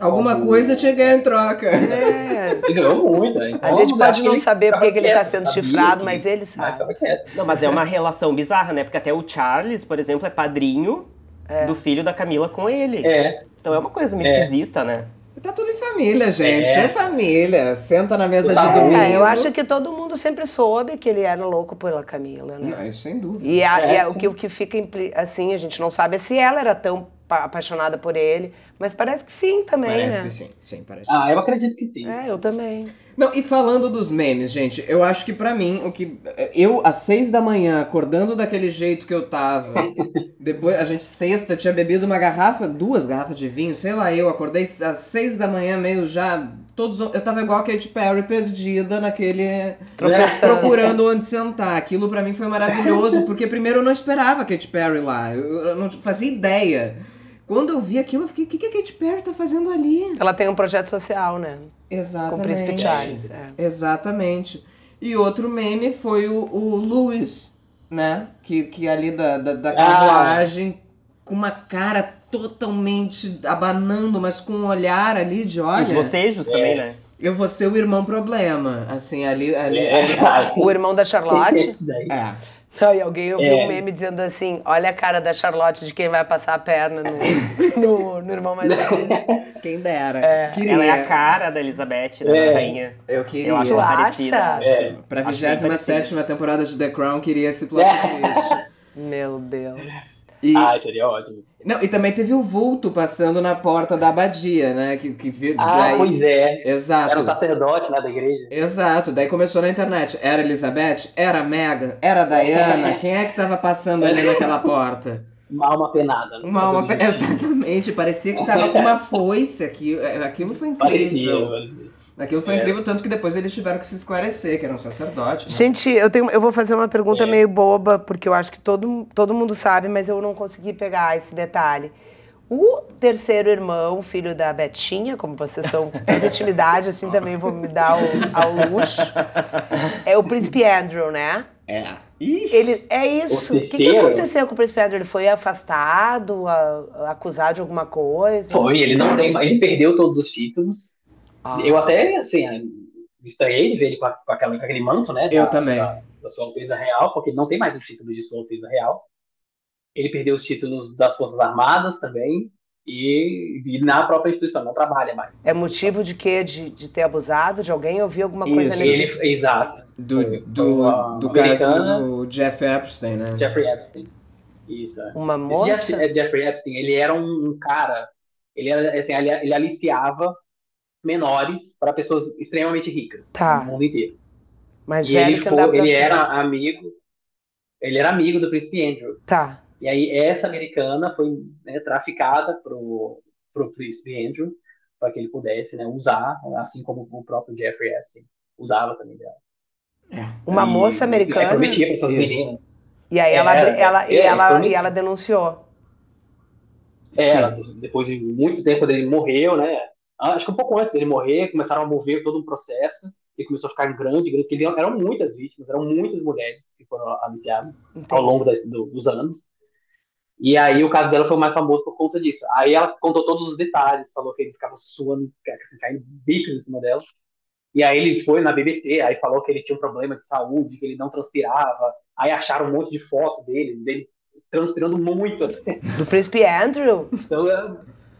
Alguma Algum- coisa tinha ganhar em troca. É. Ele ganhou muito, né? Então, A gente acho pode não saber porque que ele tá quieto, sendo sabia chifrado, mas ele Mas sabe. quieto. Não, mas é uma relação bizarra, né? Porque até o Charles, por exemplo, é padrinho do filho da Camila com ele. É, Então é uma coisa meio É. esquisita, né? Tá tudo em família, gente. É, É. família. Senta na mesa de Tá. domingo. É, eu acho que todo mundo sempre soube que ele era louco pela Camila, né? Não, isso sem dúvida. E, a- É, e a- o, sim. que, o que fica impli- assim, a gente não sabe é se ela era tão pa- apaixonada por ele, mas parece que sim também, Parece né? que sim. Sim, parece ah, que eu acredito que sim. É, eu também. Não, e falando dos memes, gente, eu acho que pra mim, o que. Eu, às seis da manhã, acordando daquele jeito que eu tava, [laughs] depois a gente sexta tinha bebido uma garrafa, duas garrafas de vinho, sei lá, eu acordei às seis da manhã, meio já. Todos. Eu tava igual a Katy Perry perdida naquele. Tropeçando. Procurando onde sentar. Aquilo pra mim foi maravilhoso, porque primeiro eu não esperava a Katy Perry lá. Eu, eu não fazia ideia. Quando eu vi aquilo, eu fiquei, o que, que a Katy Perry tá fazendo ali? Ela tem um projeto social, né? Exatamente. Com o Príncipe Charles. é. Exatamente. E outro meme foi o, o Louis, né? Que, que ali da, da, da Ah. carruagem, com uma cara totalmente abanando, mas com um olhar ali de E os olha. bocejos também, né? Eu vou ser o irmão problema. Assim, ali. ali, É, ali- ai, O irmão da Charlotte. é. Aí alguém ouviu É. um meme dizendo assim: olha a cara da Charlotte de quem vai passar a perna no, no, no irmão mais velho. Quem dera. Queria. Ela é a cara da Elizabeth, né? É. Da rainha. Eu queria. Eu acho ela acha? parecida. É. Pra Acho bem 27 temporada de The Crown, queria esse plot twist. Meu Deus. E, Ah, seria ótimo. não, e também teve o vulto passando na porta da abadia, né? Que, que vi- Ah, daí- pois é. Exato. Era um sacerdote lá da igreja. Exato, daí começou na internet. Era Elizabeth? Era Megan? Era Diana? Quem é que tava passando ali naquela porta? Uma alma penada. né? Uma alma. pe- [laughs] Exatamente, parecia que tava com uma foice aqui. É, Aquilo foi Parecia. incrível. parecia. Aquilo foi É. incrível, tanto que depois eles tiveram que se esclarecer, que era um sacerdote. né? Gente, eu, tenho, eu vou fazer uma pergunta É. meio boba, porque eu acho que todo, todo mundo sabe, mas eu não consegui pegar esse detalhe. O terceiro irmão, filho da Betinha, como vocês estão com tanta intimidade, assim [laughs] também vou me dar ao, ao luxo, é o príncipe Andrew, né? É. Ixi. Ele, é isso. O O que, que aconteceu com o príncipe Andrew? Ele foi afastado, a- acusado de alguma coisa? Foi, ele não tem. Ele perdeu todos os títulos. Ah. Eu até, assim, estranhei de ver ele com, a- com aquela- com aquele manto, né? Eu da- também. Da, da sua Alteza Real, porque não tem mais o título de Sua Alteza Real. Ele perdeu os títulos das Forças Armadas também. E, e na própria instituição, não trabalha mais. É motivo de quê? De, de ter abusado de alguém? Eu vi alguma coisa Isso. nesse... Ele, exato. Do, do, do caso do Jeff Epstein, né? Jeffrey Epstein. Isso. é. Uma moça? Jeff- é, Jeffrey Epstein, ele era um, um cara, ele era assim, ele, ele aliciava menores para pessoas extremamente ricas Tá. no mundo inteiro. Mais e ele, foi, ele frente. era amigo, ele era amigo do príncipe Andrew. Tá. E aí essa americana foi né, traficada pro pro príncipe Andrew para que ele pudesse né, usar, assim como o próprio Jeffrey Epstein usava também dela. Uma E- moça e americana. prometia para essas Isso. meninas. E aí ela, É, ela, e é, ela, e ela denunciou. É, ela, depois de muito tempo dele morreu, né? Acho que um pouco antes dele morrer, começaram a mover todo um processo e começou a ficar grande, grande, porque eram muitas vítimas, eram muitas mulheres que foram aliciadas ao Entendi. longo das- do- dos anos. E aí o caso dela foi mais famoso por conta disso. Aí ela contou todos os detalhes, falou que ele ficava suando, assim, caindo bicos em cima dela. E aí ele foi na BBC, aí falou que ele tinha um problema de saúde, que ele não transpirava. Aí acharam um monte de foto dele, dele transpirando muito. assim. Do príncipe Andrew? Então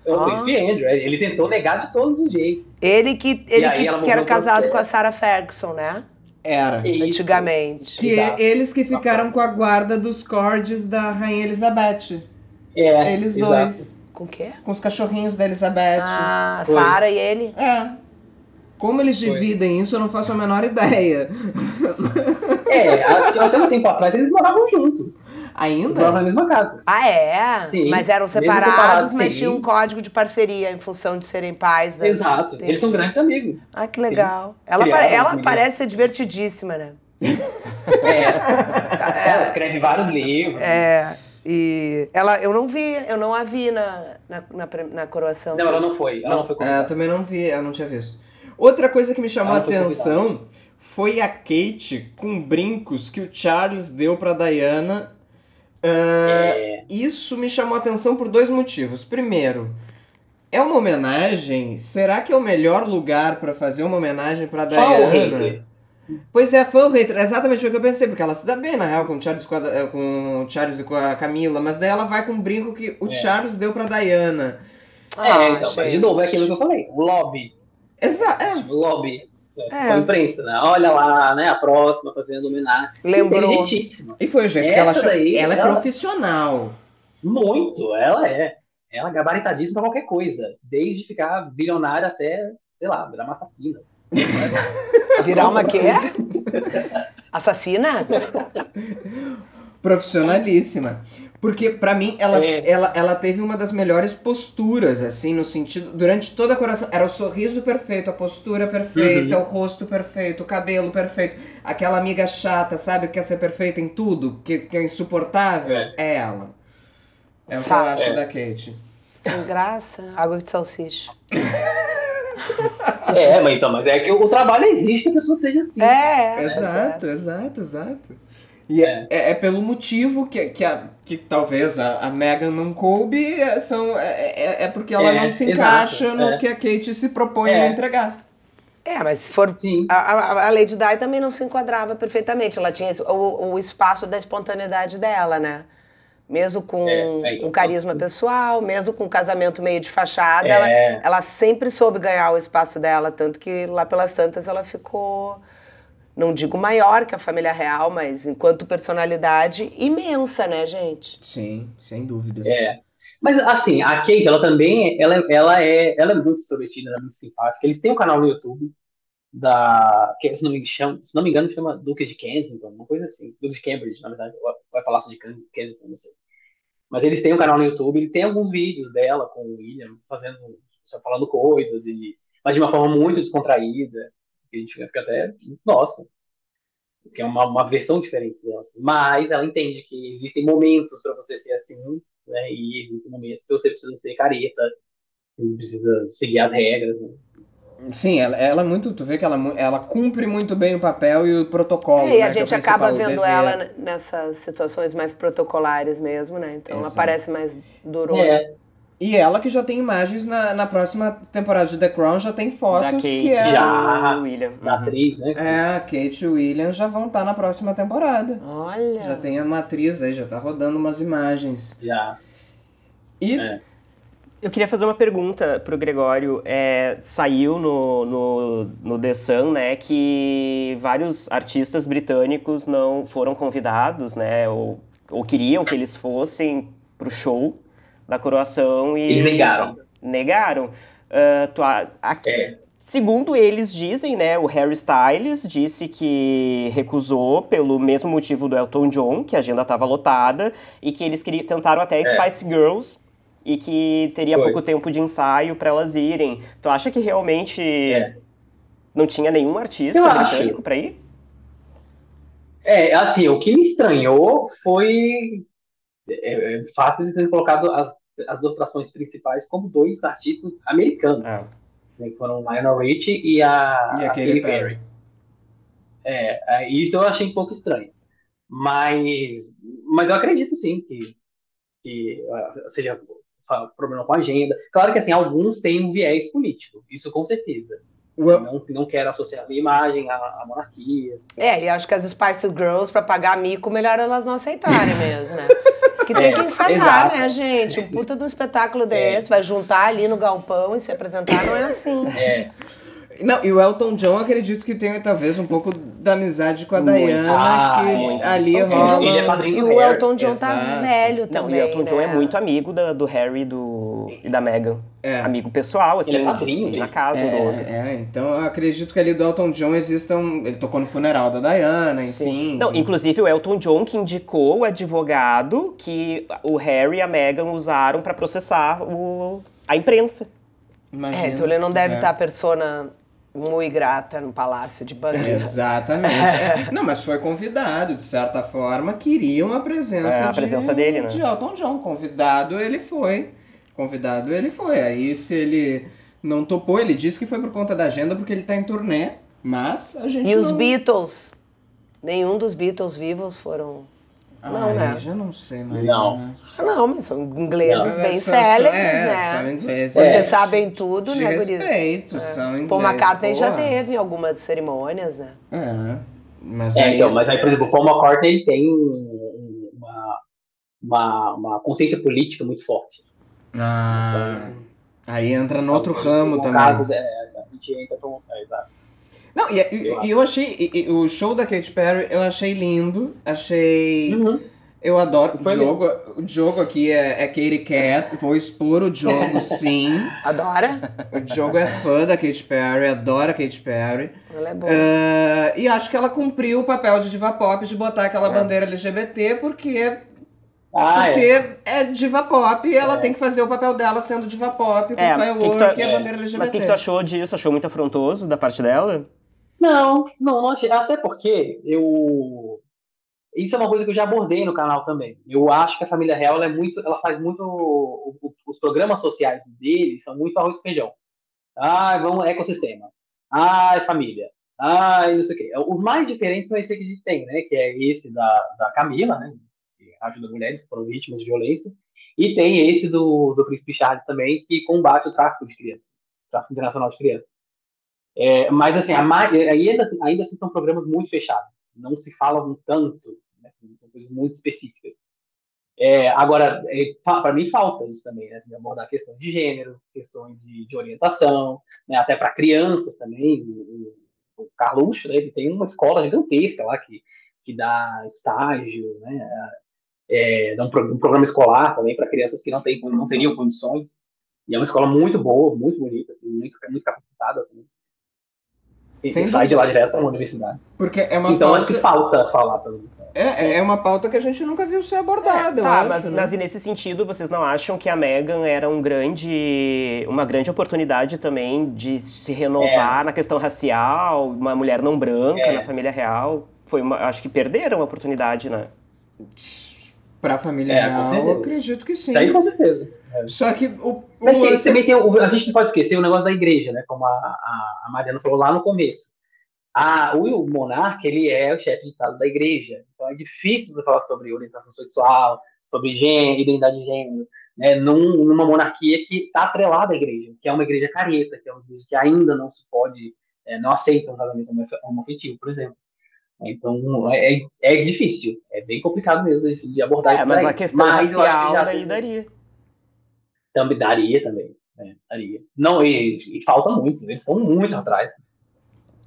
é, é o Ah. príncipe Andrew. Ele tentou negar de todos os jeitos. Ele que, ele que, que era casado com a Sarah Ferguson, né? Era. Isso. Antigamente. Que Exato. eles que ficaram com a guarda dos cordes da Rainha Elizabeth. É, Eles exato. dois. Com o quê? Com os cachorrinhos da Elizabeth. Ah, a Foi. Sarah e ele? É. Como eles Foi. dividem isso, eu não faço a menor ideia. [laughs] É, até até um tempo atrás eles moravam juntos. Ainda? Moravam na mesma casa. Ah, é? Sim, Mas eram separados, separados, mas sim. tinham um código de parceria em função de serem pais. Né? Exato. Entendi. Eles são grandes amigos. Ah, que legal. Ela, Criaram pare- ela meninos. parece ser divertidíssima, né? É. [laughs] Ela escreve vários livros. É. E ela, eu não vi, eu não a vi na, na, na, na coroação. Não, ela não foi. Ela não, foi É, eu convidada. também não vi, eu não tinha visto. Outra coisa que me chamou a Ela atenção foi a Kate com brincos que o Charles deu pra Diana. Ah, É. Isso me chamou a atenção por dois motivos. Primeiro, É uma homenagem? Será que é o melhor lugar pra fazer uma homenagem o Diana? Pois é, fã ou hater, é exatamente o que eu pensei, porque ela se dá bem, na real, com o Charles, com, a, com o Charles e com a Camila, mas daí ela vai com um brinco que o É. Charles deu pra Diana. É, Ah, então, mas de novo, é aquilo que eu falei. O lobby. Exato, é. O lobby. É. Com a imprensa, né? Olha lá, né? A próxima fazendo homenagem. Lembrou. E foi o jeito que ela Essa daí, ela é ela- profissional. Muito, ela é. Ela é gabaritadíssima pra qualquer coisa. Desde ficar bilionária até, sei lá, virar uma assassina. [laughs] Virar uma quê? [laughs] Assassina? [laughs] Profissionalíssima. Porque, pra mim, ela, É. ela, ela teve uma das melhores posturas, assim, no sentido. Durante toda a coração. Era o sorriso perfeito, a postura perfeita, Uhum. o rosto perfeito, o cabelo perfeito. Aquela amiga chata, sabe, que quer ser perfeita em tudo, que, que é insuportável. É. É, ela. É o que eu acho É. da Kate. Sem graça. Água de salsicha. É, mas então, mas é que o trabalho exige que a pessoa seja assim. É, é. Exato, exato, exato. E é, é- é pelo motivo que, que, a, que talvez a, a Megan não coube, é, são, é, é, é porque ela É, não se exato, encaixa no é. que a Kate se propõe É. a entregar. É, mas se for. Sim. A, a, a Lady Di também não se enquadrava perfeitamente. Ela tinha o, o espaço da espontaneidade dela, né? Mesmo com É, é, um carisma pessoal, mesmo com um casamento meio de fachada, ela, É, ela sempre soube ganhar o espaço dela, tanto que lá pelas tantas ela ficou, não digo maior que a família real, mas enquanto personalidade imensa, né, gente? Sim, sem dúvida. é. Mas assim, a Kate, ela também, ela, ela, é, ela é muito extrovertida, ela é muito simpática. Eles têm um canal no YouTube da, que se não me chama, se não me engano, chama Duques de Kensington, uma coisa assim. Duques de Cambridge, na verdade, ou vai falar de Ken- Kensington, não sei. Mas eles têm um canal no YouTube, ele tem alguns vídeos dela com o William, fazendo, falando coisas, e, mas de uma forma muito descontraída. Que a gente fica até, nossa, que é uma, uma versão diferente dela. assim. Mas ela entende que existem momentos para você ser assim, né? E existem momentos que você precisa ser careta, precisa seguir as regras. Né? Sim, ela, ela é muito. Tu vê que ela, ela cumpre muito bem o papel e o protocolo. É, e né, a é gente acaba principal, o vendo dever. ela nessas situações mais protocolares mesmo, né? Então ela Exato. parece mais durona. É, E ela que já tem imagens na, na próxima temporada de The Crown, já tem Da fotos Kate que e é. Já. do William. da atriz, né? É, a Kate e o William já vão estar na próxima temporada. Olha. Já tem uma atriz aí, já tá rodando umas imagens. Já. E É. Eu queria fazer uma pergunta pro Gregório. É, saiu no, no, no The Sun, né, que vários artistas britânicos não foram convidados, né, ou, ou queriam que eles fossem pro show da coroação e... Eles negaram. Negaram. Tu a- aqui, É. Segundo eles dizem, né, o Harry Styles disse que recusou pelo mesmo motivo do Elton John, que a agenda estava lotada, e que eles queriam, tentaram até É. Spice Girls, e que teria Foi. pouco tempo de ensaio para elas irem. Tu acha que realmente É. não tinha nenhum artista Eu britânico para ir? É, assim, o que me estranhou foi é, é, fácil eles terem colocado as, as duas atrações principais como dois artistas americanos, Ah, né, que foram Lionel Richie e a, E a Katy Perry. É, é, isso eu achei um pouco estranho. Mas, mas eu acredito sim que, que ah, seja problema com a agenda. Claro que assim, alguns têm um viés político, isso com certeza. o, Não, não quero associar a minha imagem à, à monarquia. É, e acho que as Spice Girls, pra pagar mico, melhor elas não aceitarem mesmo, né? [laughs] Porque tem É, que ensaiar, né, gente? Um puta de um espetáculo desse, vai juntar ali no galpão e se apresentar, não é assim. É, não, e o Elton John acredito que tenha talvez um pouco da amizade com a Muito. Diana, Ah, que muito. ali Elton rola. John- ele é padrinho E o. Elton John tá Exato. velho não, também, e o Elton John né? é muito amigo da- do Harry do, e da Meghan. É. Amigo pessoal, assim, Ele é padrinho de, na casa um do outro. É, é, então eu acredito que ali do Elton John exista um. Ele tocou no funeral da Diana, enfim. Não, inclusive o Elton John que indicou o advogado que o Harry e a Meghan usaram pra processar o, a imprensa. Imagina. É, então ele não deve É. estar persona muito grata no palácio de Buckingham. Exatamente. [laughs] não, mas foi convidado, de certa forma, queriam a presença, É, a de- presença dele, né? de Elton John. Convidado ele foi. Convidado ele foi. Aí se ele não topou, ele disse que foi por conta da agenda, porque ele tá em turnê. Mas a gente E os não... Beatles? Nenhum dos Beatles vivos foram. Não, Ai, né? já não sei, Marina. Não. Ah, não, mas são ingleses Não, bem são- célebres, é, né? São ingleses. Vocês É. sabem tudo, de né, guris? respeito, são ingleses. Paul McCartney já Pô. teve algumas cerimônias, né? É, mas É, aí... então, mas aí, por exemplo, o Paul McCartney ele tem um- uma, uma, uma consciência política muito forte. Ah, aí entra no outro No ramo também. caso, é, a gente entra com... É, exato. Não, e, e- eu achei. e- e o show da Katy Perry eu achei lindo. Achei. Uhum. Eu adoro. O Diogo, o Diogo aqui é, é Katy Cat. Vou expor o Diogo, [laughs] sim. Adora? O Diogo é fã da Katy Perry, adora a Katy Perry. Ela é boa. Ah, e acho que ela cumpriu o papel de diva pop de botar aquela bandeira LGBT porque, Ah, porque é. é. diva pop e ela É. tem que fazer o papel dela sendo diva pop com É, firework que que tu- e a é. bandeira LGBT. Mas o que, que tu achou disso? Achou muito afrontoso da parte dela? Não, não, não. Até porque eu. Isso é uma coisa que eu já abordei no canal também. Eu acho que a família real é muito, ela faz muito os programas sociais deles são muito arroz com feijão. Ah, vamos ecossistema. Ah, família. Ah, não sei o quê. Os mais diferentes são esses que a gente tem, né? Que é esse da, da Camila, né? Que ajuda mulheres que foram vítimas de violência. E tem esse do, do Príncipe Charles também, que combate o tráfico de crianças, tráfico internacional de crianças. É, mas assim, a ainda, assim- ainda assim são programas muito fechados, não se falam tanto, né, são são coisas muito específicas. É, agora, para mim falta isso também, né, de abordar questões de gênero, questões de, de orientação, né, até para crianças também. O, o, Carluxo, né, ele tem uma escola gigantesca lá que, que dá estágio, né, é, dá um, um programa escolar também para crianças que não, tem, não teriam condições. E é uma escola muito boa, muito bonita, assim, muito, muito capacitada também. E sai de lá direto para uma universidade. Porque é uma então pauta... acho que falta falar sobre isso. É, é uma pauta que a gente nunca viu ser abordada, eu tá, acho, mas, né? mas nesse sentido, vocês não acham que a Meghan era um grande, uma grande oportunidade também de se renovar na questão racial, uma mulher não branca É. na família real? Foi uma, acho que perderam a oportunidade, né? Pra família É, real, eu acredito que sim. Isso aí com certeza. Só que o, o tem- lance- também tem a gente não pode esquecer o negócio da igreja, né? Como a, a, a Mariana falou lá no começo. A, o monarca, ele é o chefe de estado da igreja. Então é difícil você falar sobre orientação sexual, sobre gênero, identidade de gênero, né? Num, numa monarquia que está atrelada à igreja, que é uma igreja careta, que é uma igreja que ainda não se pode, é, não aceita um casamento homo- homoafetivo, por exemplo. Então é, é- é difícil, é bem complicado mesmo de, abordar É, isso mas daí. a questão Mas racial daí tem- daria. também daria também. né, daria. Não, e, e falta muito, eles estão muito atrás.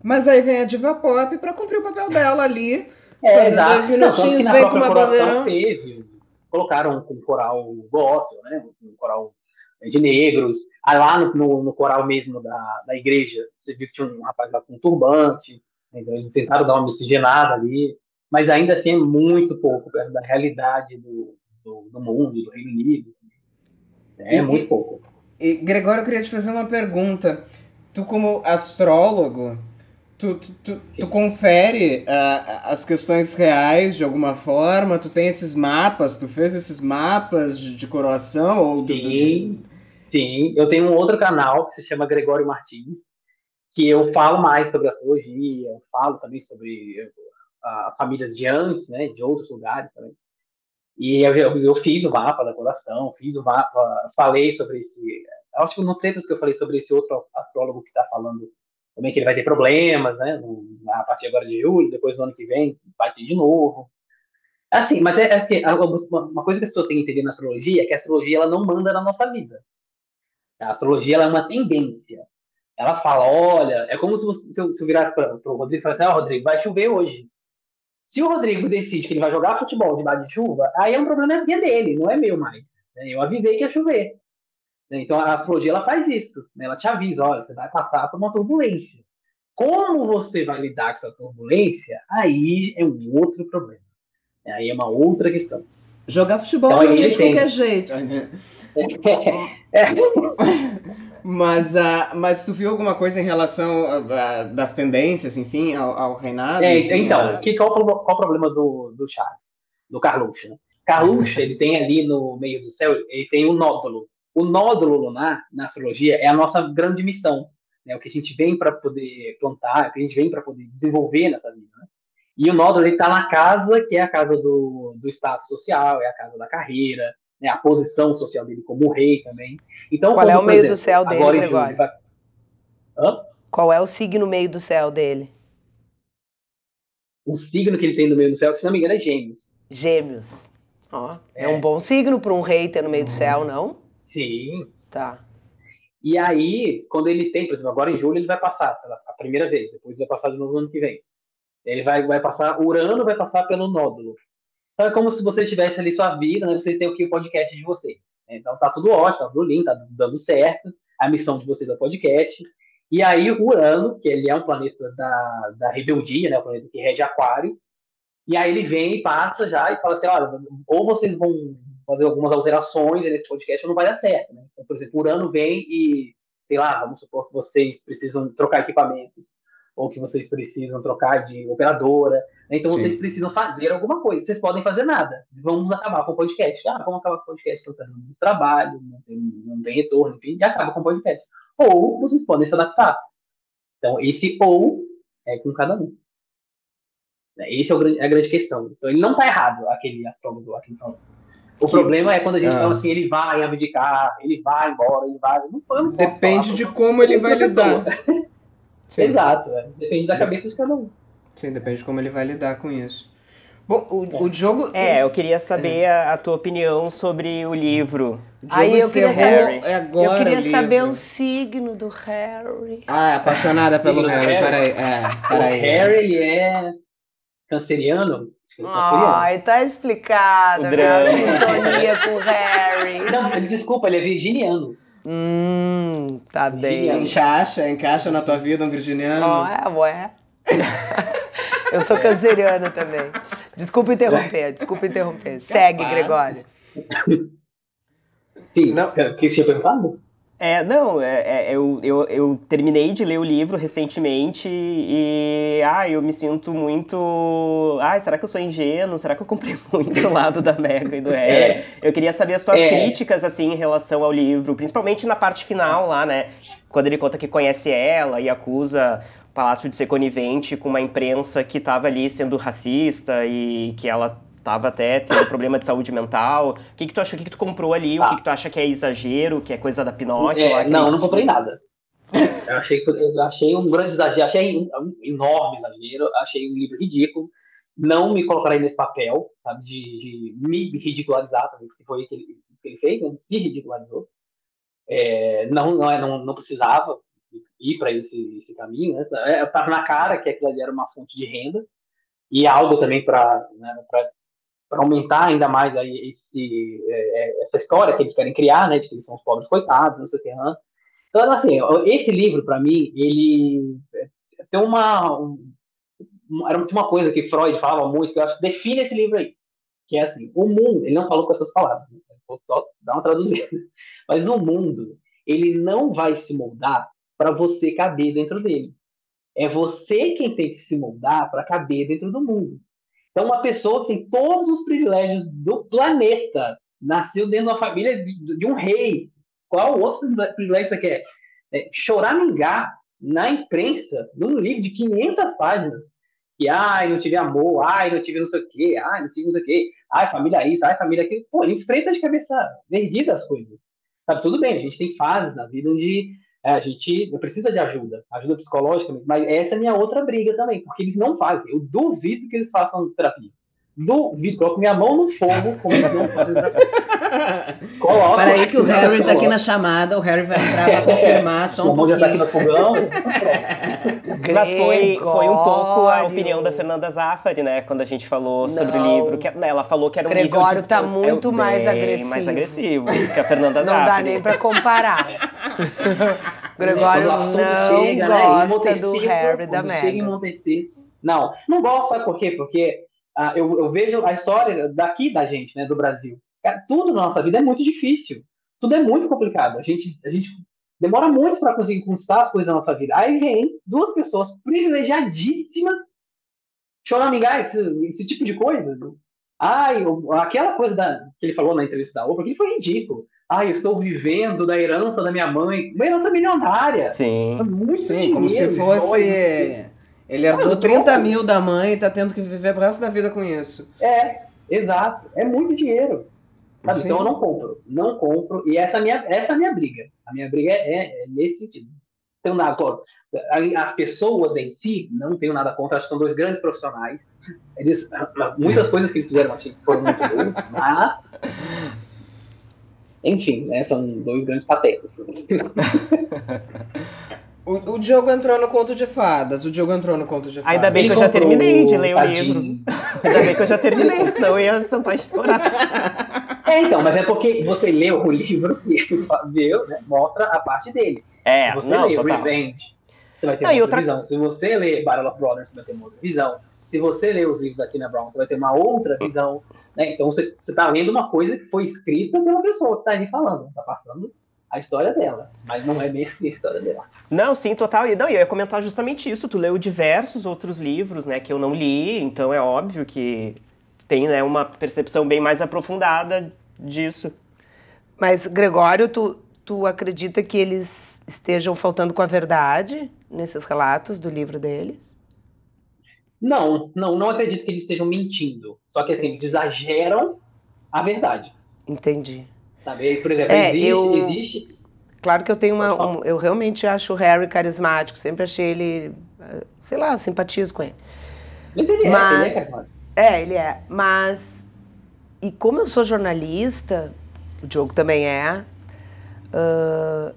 Mas aí vem a diva pop pra cumprir o papel dela ali. É, Fazer exato. dois minutinhos, vem com uma bandeira. Teve, colocaram com coral gospel, né? Um coral de negros. Aí lá no, no, no coral mesmo da, da igreja, você viu que tinha um rapaz lá com um turbante. Então eles tentaram dar uma miscigenada ali. Mas ainda assim é muito pouco perto da realidade do, do, do mundo, do Reino Unido. É E- muito pouco. E, Gregório, eu queria te fazer uma pergunta. Tu, como astrólogo, tu, tu, tu, Sim. tu confere ah, as questões reais de alguma forma? Tu tem esses mapas? Tu fez esses mapas de, de coroação? Ou do- do- Sim, sim. Eu tenho um outro canal que se chama Gregório Martins, que eu falo mais sobre astrologia, eu falo também sobre ah, famílias de antes, né, de outros lugares também. E eu, eu, eu fiz o mapa da coração, fiz o mapa, falei sobre esse. Acho que no Tretas que eu falei sobre esse outro astrólogo que está falando também que ele vai ter problemas, né, a partir agora de julho, depois do ano que vem vai ter de novo. Assim, mas é, assim, uma coisa que as pessoas têm que entender na astrologia é que a astrologia ela não manda na nossa vida. A astrologia ela é uma tendência. Ela fala, olha, é como se, você, se, eu, se eu virasse para o Rodrigo e falasse, ah, Rodrigo, vai chover hoje. Se o Rodrigo decide que ele vai jogar futebol debaixo de chuva, aí é um problema dele, não é meu mais. né? Eu avisei que ia chover. Né? Então a astrologia ela faz isso. né? Ela te avisa, olha, você vai passar por uma turbulência. Como você vai lidar com essa turbulência, aí é um outro problema. Aí é uma outra questão. Jogar futebol Então, não ele é de tem. qualquer jeito. É, [laughs] Mas, ah, mas tu viu alguma coisa em relação ah, ah, das tendências, enfim, ao, ao reinado? É, enfim, então, a- que, qual, o qual o problema do, do Charles? Do Carluxo, né? Carluxo, ele tem ali no meio do céu, ele tem um nódulo. O nódulo lunar, na astrologia, é a nossa grande missão. Né? O que a gente vem para poder plantar, o que a gente vem para poder desenvolver nessa vida. Né? E o nódulo ele tá na casa, que é a casa do, do status social, é a casa da carreira, né, a posição social dele como rei também. Então, Qual é o meio exemplo, do céu dele, agora Gregório? vai-? Qual é o signo meio do céu dele? O signo que ele tem no meio do céu, se não me engano, é gêmeos. Gêmeos. Ó, é. É. um bom signo para um rei ter no meio do céu, não? Sim. Tá. E aí, quando ele tem, por exemplo, agora em julho ele vai passar pela a primeira vez, depois vai passar de novo no ano que vem. Ele vai, vai passar, Urano vai passar pelo nódulo. Então é como se você tivesse ali sua vida, né? Você tem aqui o podcast de vocês. Então tá tudo ótimo, tá tudo lindo, tá dando certo. A missão de vocês é o podcast. E aí Urano, que ele é um planeta da, da rebeldia, né? O planeta que rege Aquário. E aí ele vem e passa já e fala assim, olha, ou vocês vão fazer algumas alterações nesse podcast ou não vai dar certo, né? Então, por exemplo, Urano vem e, sei lá, vamos supor que vocês precisam trocar equipamentos ou que vocês precisam trocar de operadora, né? então Sim. vocês precisam fazer alguma coisa. Vocês podem fazer nada. Vamos acabar com o podcast. Ah, vamos acabar com o podcast, não tem muito trabalho, não tem, não tem retorno, enfim, e acaba com o podcast. Ou vocês podem se adaptar. Então, esse ou é com cada um. Esse é, o grande- é a grande questão. Então, ele não está errado, aquele astrólogo, aquele falou. O Que- problema é quando a gente Ah. fala assim, ele vai abdicar, ele vai embora, ele vai. Não, não Depende falar, de como ele vai lidar. [laughs] Sim. Exato, é. depende da cabeça de cada um. Sim, depende de como ele vai lidar com isso. Bom, o, o jogo. É, eu queria saber a, a tua opinião sobre o livro. o Aí eu queria saber- é agora eu queria o saber o signo do Harry. Ah, é apaixonada pelo Harry. Harry. Peraí, é, O peraí. Harry, ele é canceriano. É. Ai, tá explicado O a minha sintonia com o Harry. Não, desculpa, ele é virginiano. Hum, tá bem. Encaixa, encaixa na tua vida um virginiano. Ué, ué. [laughs] Eu sou canceriana também. Desculpa interromper, desculpa interromper. Segue, Capaz. Gregório. Sim, Não. o que você tinha perguntado? É, não, é, é, eu, eu, eu terminei de ler o livro recentemente e, ah, eu me sinto muito, ai, será que eu sou ingênuo? Será que eu comprei [laughs] muito o lado da Mega e do Harry? É. Eu queria saber as tuas É. críticas, assim, em relação ao livro, principalmente na parte final lá, né, quando ele conta que conhece ela e acusa o Palácio de ser conivente com uma imprensa que estava ali sendo racista e que ela tava até tendo problema de saúde mental. O que que tu achou? O que que tu comprou ali? O Ah. que que tu acha que é exagero? Que é coisa da Pinóquio? É, lá, que não, eu não comprei nada. Eu achei, eu achei um grande exagero, achei um, um enorme exagero, achei um livro ridículo. Não me colocarei nesse papel, sabe, de, de me ridicularizar também, porque foi isso que ele fez, né, ele se ridicularizou. É, não, não, é- não, não precisava ir para esse, esse caminho, né? Estava na cara que aquilo ali era uma fonte de renda e algo também para né, para aumentar ainda mais aí esse, é, é, essa história que eles querem criar, né, de que eles são os pobres coitados, não sei o que. Né? Então, assim, esse livro, para mim, ele tem uma, um, era uma coisa que Freud falava muito, que eu acho que define esse livro aí, que é assim, o mundo, ele não falou com essas palavras, né? vou só dar uma traduzida, [laughs] mas no mundo, ele não vai se moldar para você caber dentro dele. É você quem tem que se moldar para caber dentro do mundo. Então, uma pessoa que tem todos os privilégios do planeta, nasceu dentro de uma família de, de um rei. Qual outro privilégio você quer? É, choramingar na imprensa, num livro de 500 páginas, que, ai, não tive amor, ai, não tive não sei o quê, ai, não tive não sei o quê, ai, família isso, ai, família aquilo. Pô, enfrenta de cabeça erguida as coisas. Sabe, tudo bem, a gente tem fases na vida onde é, a gente precisa de ajuda, ajuda psicológica, mas essa é minha outra briga também, porque eles não fazem. Eu duvido que eles façam terapia. Duvido, coloco minha mão no fogo como eles não fazem terapia. Coloca. Peraí que o Harry tá aqui na chamada, o Harry vai entrar pra confirmar só um O já tá aqui pouquinho. no fogão. Mas foi, foi um pouco a Gregório. opinião da Fernanda Zaffari, né? Quando a gente falou sobre o livro. Que, né, ela falou que era um Gregório livro... tá de- muito é mais agressivo. mais agressivo que a Fernanda Não dá Zaffari. nem pra comparar. [laughs] Gregório não chega, né, gosta enaltecer, do Harry da Meghan. Não, não gosto, sabe por quê? Porque ah, eu, eu vejo a história daqui da gente, né, do Brasil. Cara, tudo na nossa vida é muito difícil. Tudo é muito complicado. A gente, a gente demora muito para conseguir conquistar as coisas da nossa vida. Aí vem duas pessoas privilegiadíssimas choramingar esse, esse tipo de coisa. Ai, aquela coisa da, que ele falou na entrevista da Oprah, que foi ridículo. Ai, eu estou vivendo da herança da minha mãe. Uma herança milionária. Sim. É muito Sim, como se dinheiro, fosse. joias. Ele herdou Ah, 30 troco. mil da mãe e tá tendo que viver pro resto da vida com isso. É, exato. É muito dinheiro. Sabe? Então eu não compro. Não compro. E essa é a minha, essa é a minha briga. A minha briga é, é- é nesse sentido. Não tenho nada contra. As pessoas em si, não tenho nada contra. Acho que são dois grandes profissionais. Eles, muitas coisas que eles fizeram achei que foram muito boas, [laughs] mas. Enfim, né, são dois grandes patetas. [laughs] O, o Diogo entrou no conto de fadas. O Diogo entrou no conto de fadas. Ainda bem Ele que eu já terminei de ler o tadinho. livro. Ainda bem que eu já terminei, senão eu ia sentar e chorar. [laughs] É, então, mas é porque você leu o livro [laughs] e viu, né, mostra a parte dele. É, Se você não, lê total. Revenge, você vai ter Não, uma outra visão. Se você lê Battle of Brothers, você vai ter uma outra visão. Se você lê os livros da Tina Brown, você vai ter uma outra visão. Né? Então você está lendo uma coisa que foi escrita pela pessoa que está ali falando. Está passando a história dela. Mas não é assim a história dela. Não, sim, total. E não, eu ia comentar justamente isso. Tu leu diversos outros livros, né, que eu não li, então é óbvio que tem, né, uma percepção bem mais aprofundada disso. Mas, Gregório, tu, tu acredita que eles estejam faltando com a verdade nesses relatos do livro deles? Não, não, não acredito que eles estejam mentindo. Só que assim, eles exageram a verdade. Entendi. Sabe? E, Por exemplo, É, existe, eu- existe. Claro que eu tenho uma. Um- eu realmente acho o Harry carismático. Sempre achei ele. eh, Sei lá, simpatizo com ele. Mas ele é, Mas- ele é carismático. É, ele é. Mas. E como eu sou jornalista, o Diogo também é. ah,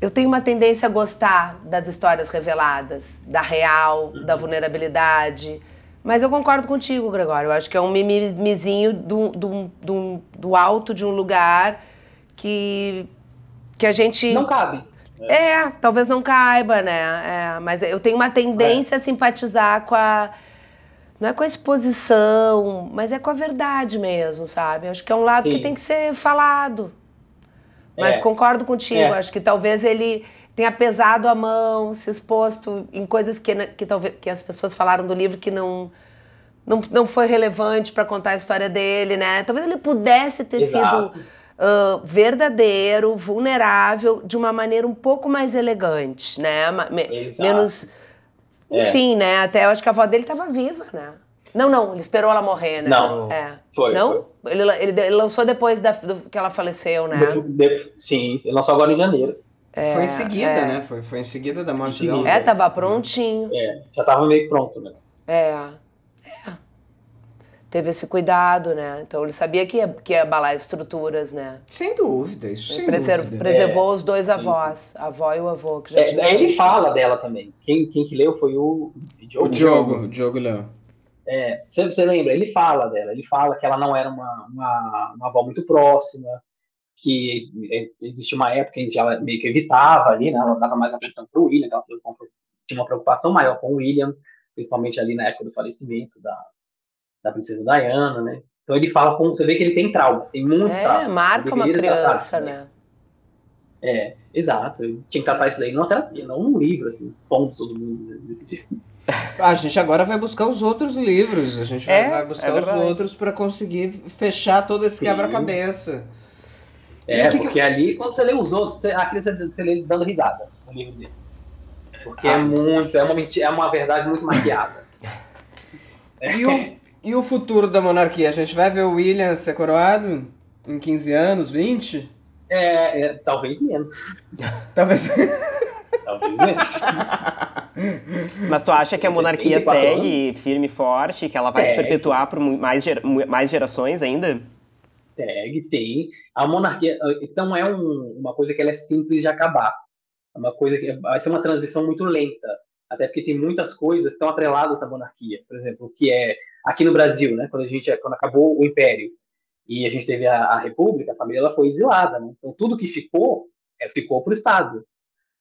eu tenho uma tendência a gostar das histórias reveladas, da real, da vulnerabilidade. Mas eu concordo contigo, Gregório. Eu acho que é um mimizinho do, do, do, do alto de um lugar que, que a gente. Não cabe. É, talvez não caiba, né? É, mas eu tenho uma tendência a simpatizar com a. Não é com a exposição, mas é com a verdade mesmo, sabe? Acho que é um lado que Sim. tem que ser falado. Mas É. concordo contigo, É. acho que talvez ele tenha pesado a mão, se exposto em coisas que, que, talvez, que as pessoas falaram do livro que não, não, não foi relevante para contar a história dele, né? Talvez ele pudesse ter Exato. sido ah, verdadeiro, vulnerável, de uma maneira um pouco mais elegante, né? Exato. menos. É. Enfim, né? Até eu acho que a avó dele estava viva, né? Não, não, ele esperou ela morrer, né? Não. É. Foi, Não? Ele, ele, ele lançou depois da, do, que ela faleceu, né? De- de- sim, ele lançou agora em janeiro. Foi em seguida, é. né? Foi, foi em seguida da morte dela. É, tava prontinho. É, já tava meio pronto, né? É. É. Teve esse cuidado, né? Então ele sabia que ia, que ia abalar estruturas, né? Sem dúvida, isso sem Preser- dúvida. preservou os dois avós, a avó e o avô, que já É, aí ele fala dela também. Quem, quem que leu foi o O Diogo, o Diogo Leão. É, você, você lembra? Ele fala dela. Ele fala que ela não era uma, uma, uma avó muito próxima, que é, existia uma época em que ela meio que evitava ali, né? Ela dava mais atenção para o William, ela tinha uma- tinha uma preocupação maior com o William, principalmente ali na época do falecimento da, da princesa Diana, né? Então ele fala com você vê que ele tem traumas, tem muitos É, traumas. marca uma tratar criança, isso, né? É, exato. Ele tinha que tratar isso daí numa terapia, não num livro, assim, pontos todo mundo né, desse [laughs] tipo. A gente agora vai buscar os outros livros. A gente vai, É, vai buscar é os outros pra conseguir fechar todo esse quebra-cabeça. É, que que- porque ali, quando você lê os outros, você, aquele você, você lê dando risada no livro dele. Porque Ah. é muito, é uma, mentira, é uma verdade muito maquiada. E o, e o futuro da monarquia? A gente vai ver o William ser coroado em 15 anos, 20? É, é, talvez menos. [laughs] Talvez. Talvez menos. [laughs] Mas tu acha que a monarquia 34 segue firme e forte, que ela vai se Segue. perpetuar por mais, gera- mais gerações ainda? Segue, tem. A monarquia, então é um- uma coisa que ela é simples de acabar. É uma coisa que vai ser uma transição muito lenta. Até porque tem muitas coisas que estão atreladas à monarquia. Por exemplo, o que é aqui no Brasil, né? Quando a gente, quando acabou o Império e a gente teve a, a República, a família ela foi exilada. Né? Então tudo que ficou é, ficou para o Estado.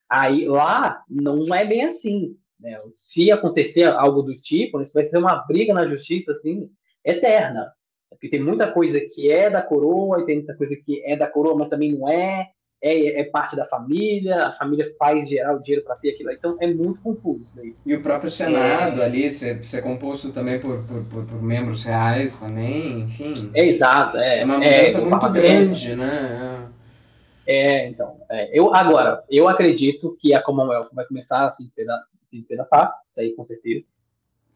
Aí lá não é bem assim. Né? Se acontecer algo do tipo, isso vai ser uma briga na justiça assim eterna. Porque tem muita coisa que é da coroa e tem muita coisa que é da coroa, mas também não é. É, é parte da família, a família faz gerar o dinheiro para ter aquilo. Então é muito confuso isso daí. E o próprio Senado ali ser, ser composto também por, por, por, por membros reais também, enfim. É exato, é. É uma mudança o muito grande, né? É, então, é, eu agora, eu acredito que a Commonwealth vai começar a se despedaçar, se despedaçar isso aí com certeza.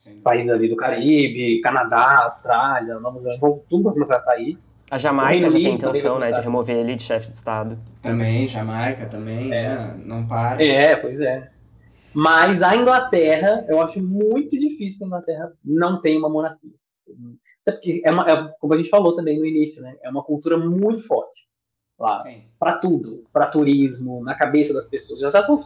Sim. Países ali do Caribe, Canadá, Austrália, Nova Zelândia, vão tudo começar a sair. A Jamaica já tem intenção, né, de remover ele de chefe de Estado. Também, Jamaica também, é. né? Não para. É, pois é. Mas a Inglaterra, eu acho muito difícil que a Inglaterra não tenha uma monarquia. É, uma, é como a gente falou também no início, né? É uma cultura muito forte lá. Para tudo. Para turismo, na cabeça das pessoas. Já estão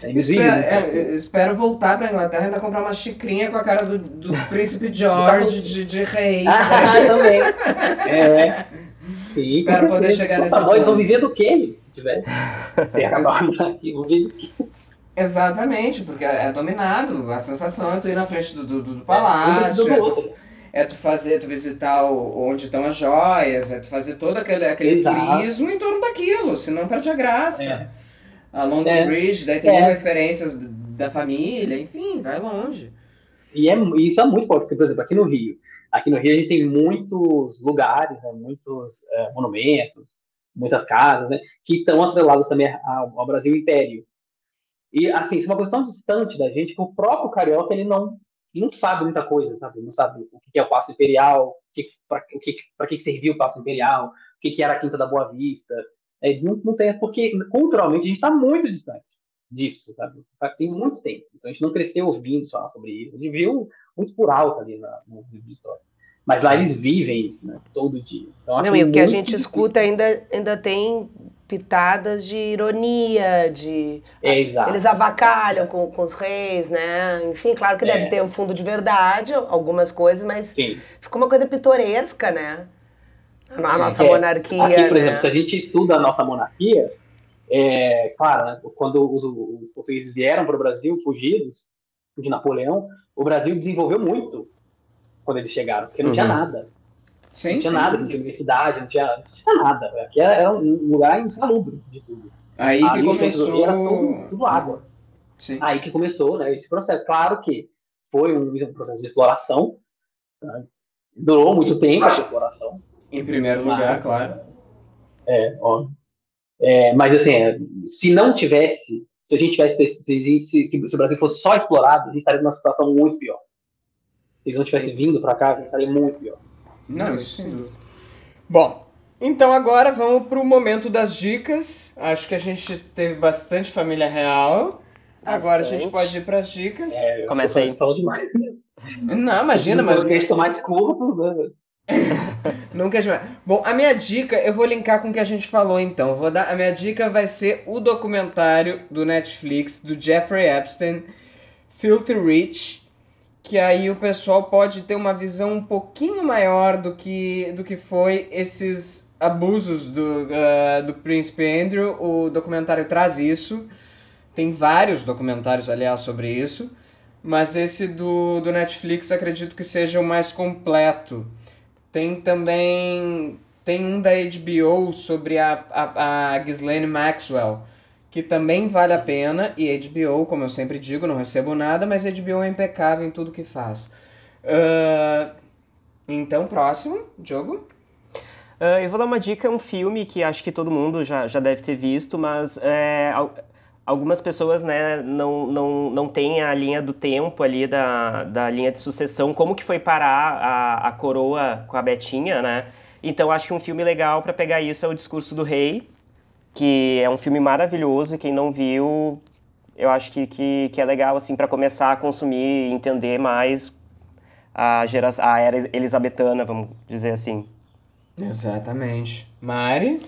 tá acostumados. Espero, é, espero voltar para Inglaterra e ainda comprar uma xicrinha com a cara do, do [laughs] príncipe George de, de rei. Ah, né? [laughs] também. É. Sim. Espero poder chegar nesse ponto. Nós vão viver do quê, se tiver? Se [laughs] acabar aqui, vão viver do quê? Exatamente, porque é dominado. A sensação é tu ir na frente do, do, do é, palácio. É, tu, é tu fazer, tu visitar o, onde estão as joias, é tu fazer todo aquele, aquele turismo em torno daquilo, senão perde a graça. É. A London é. Bridge, daí tem é. referências da família, enfim, vai longe. E é, isso é muito forte, porque, por exemplo, aqui no Rio, aqui no Rio a gente tem muitos lugares, né, muitos é, monumentos, muitas casas, né, que estão atreladas também ao, ao Brasil Império. E, assim, isso é uma coisa tão distante da gente que o próprio carioca, ele não, não sabe muita coisa, sabe? Não sabe o que é o Passo Imperial, para que, que, que serviu o Passo Imperial, o que, que era a Quinta da Boa Vista, eles não, não têm, porque culturalmente a gente está muito distante disso, sabe? Tem muito tempo. Então a gente não cresceu ouvindo só sobre isso. A gente viu muito por alto ali na, de história. Mas lá eles vivem isso, né? Todo dia. Então, não, e o que a gente difícil. escuta ainda, ainda tem pitadas de ironia, de. É, exato. Eles avacalham com, com os reis, né? Enfim, claro que é. deve ter um fundo de verdade, algumas coisas, mas Sim. ficou uma coisa pitoresca, né? A nossa é, monarquia. Aqui, por né? exemplo, se a gente estuda a nossa monarquia, é, claro, né, quando os, os portugueses vieram para o Brasil, fugidos de Napoleão, o Brasil desenvolveu muito quando eles chegaram, porque não uhum. tinha nada. Sim, não tinha sim. nada, não tinha universidade, não tinha, não tinha nada. Aqui era um lugar insalubre de tudo. Aí que começou... Era tudo, tudo água. Sim. Aí que começou né, esse processo. Claro que foi um, um processo de exploração, né? durou muito tempo a exploração, em primeiro lugar, claro. É, ó. É, mas assim, é, se não tivesse, se a gente tivesse, se, a gente, se, se, o Brasil fosse só explorado, a gente estaria numa situação muito pior. Se eles não tivessem Sim. vindo para cá, a gente estaria muito pior. Não, isso sem dúvida. Bom, então agora vamos para o momento das dicas. Acho que a gente teve bastante família real. Bastante. Agora a gente pode ir para as dicas. É, Começa aí. Falo demais. Não, imagina, mas. Estão mais curtos, né? [laughs] Nunca é demais. Bom, a minha dica, eu vou linkar com o que a gente falou então. Vou dar, a minha dica vai ser o documentário do Netflix do Jeffrey Epstein, Filthy Rich, que aí o pessoal pode ter uma visão um pouquinho maior do que, do que foi esses abusos do, uh, do príncipe Andrew. O documentário traz isso. Tem vários documentários, aliás, sobre isso. Mas esse do, do Netflix acredito que seja o mais completo. Tem também. Tem um da HBO sobre a, a, a Ghislaine Maxwell, que também vale a pena. E HBO, como eu sempre digo, não recebo nada, mas HBO é impecável em tudo que faz. Uh, então, próximo, jogo. Uh, eu vou dar uma dica, é um filme que acho que todo mundo já, já deve ter visto, mas é, algumas pessoas né, não, não, não têm a linha do tempo ali da, da linha de sucessão, como que foi parar a, a coroa com a Betinha, né? Então acho que um filme legal para pegar isso é o Discurso do Rei, que é um filme maravilhoso, quem não viu, eu acho que, que, que é legal assim para começar a consumir e entender mais a, a era elizabetana, vamos dizer assim. Exatamente. Mari?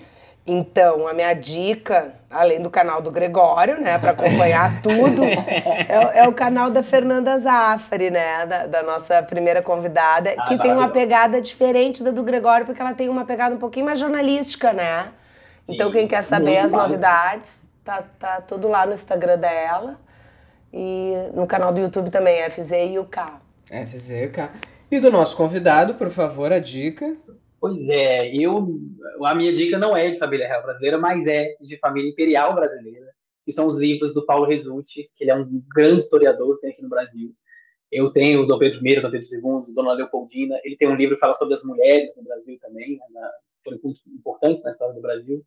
Então, a minha dica, além do canal do Gregório, né, para acompanhar [laughs] tudo, é, é, o canal da Fernanda Zafari, né, da, da nossa primeira convidada, ah, que tem uma pegada diferente da do Gregório, porque ela tem uma pegada um pouquinho mais jornalística, né? Então, quem quer saber as novidades, tá, tá tudo lá no Instagram dela e no canal do YouTube também, FZ e UK. FZ e UK. E do nosso convidado, por favor, a dica. Pois é, eu a minha dica não é de família real brasileira, mas é de família imperial brasileira, que são os livros do Paulo Resulti, que ele é um grande historiador que tem aqui no Brasil. Eu tenho o Dom Pedro I, Dom Pedro II, Dona Leopoldina. Ele tem um livro que fala sobre as mulheres no Brasil também, né, foram importantes na história do Brasil.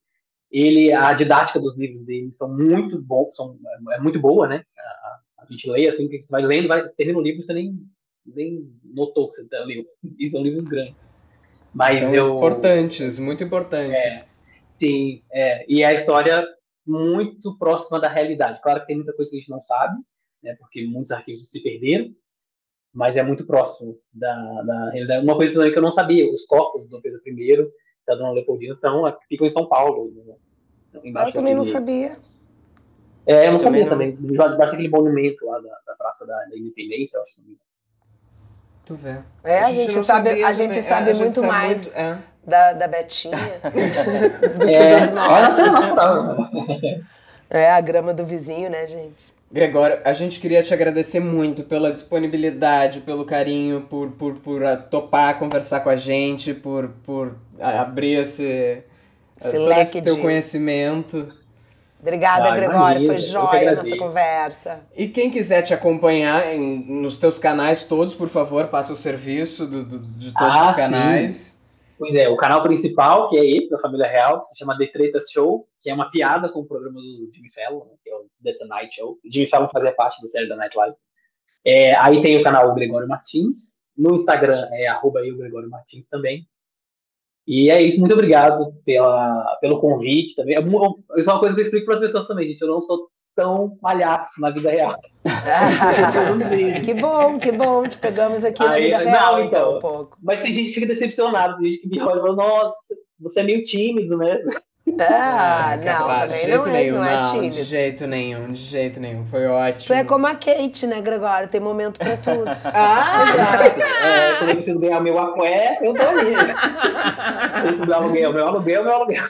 Ele, a didática dos livros dele são muito bons, são, é muito boa, né? A, a gente lê assim, que você vai lendo, vai termina o livro, você nem, nem notou que você tá lendo. [laughs] E são livros grandes. Mas são eu, importantes, muito importantes. É, sim, é, e a história muito próxima da realidade. Claro que tem muita coisa que a gente não sabe, né? Porque muitos arquivos se perderam, mas é muito próximo da, da realidade. Uma coisa também que eu não sabia, os corpos do Dom Pedro I, da Dona Leopoldina, estão, ficam em São Paulo. Né? Eu também não sabia. É, eu não também sabia não. também. Debaixo daquele monumento lá da, da Praça da, da Independência, eu acho. Tu vê. É, a gente, a gente sabe, a gente sabe é, muito mais muito, é. da, da Betinha [laughs] do que é, das nossas. [laughs] É a grama do vizinho, né, gente? Gregório, a gente queria te agradecer muito pela disponibilidade, pelo carinho, por, por, por topar conversar com a gente, por, por abrir esse, esse leque esse teu de... conhecimento. Obrigada, ah, Gregório. Foi jóia nossa conversa. E quem quiser te acompanhar em, nos teus canais todos, por favor, passa o serviço do, do de todos ah, os canais. Sim. Pois é, o canal principal, que é esse, da Família Real, que se chama The Tretas Show, que é uma piada com o programa do Jimmy Fallon, né, que é o That's a Night Show. O Jimmy Fallon fazia parte do série da Night Live. É, aí tem o canal Gregório Martins. No Instagram é arroba eu, Gregório Martins também. E é isso, muito obrigado pela, pelo convite também. É isso é uma coisa que eu explico para as pessoas também, gente. Eu não sou tão palhaço na vida real. [laughs] que bom, que bom. Te pegamos aqui Aí, na vida real, não, então, então, um pouco. Mas tem gente que fica decepcionado, tem gente que me olha e fala, nossa, você é meio tímido, né? Ah, não, capaz, também não é, nenhum, não é tímido. De jeito nenhum, de jeito nenhum. Foi ótimo. Tu é como a Kate, né, Gregório? Tem momento pra tudo. [laughs] ah, exato. É, quando eu preciso ganhar meu aqué, eu tô ali. meu aluguel, meu aluguel, meu aluguel.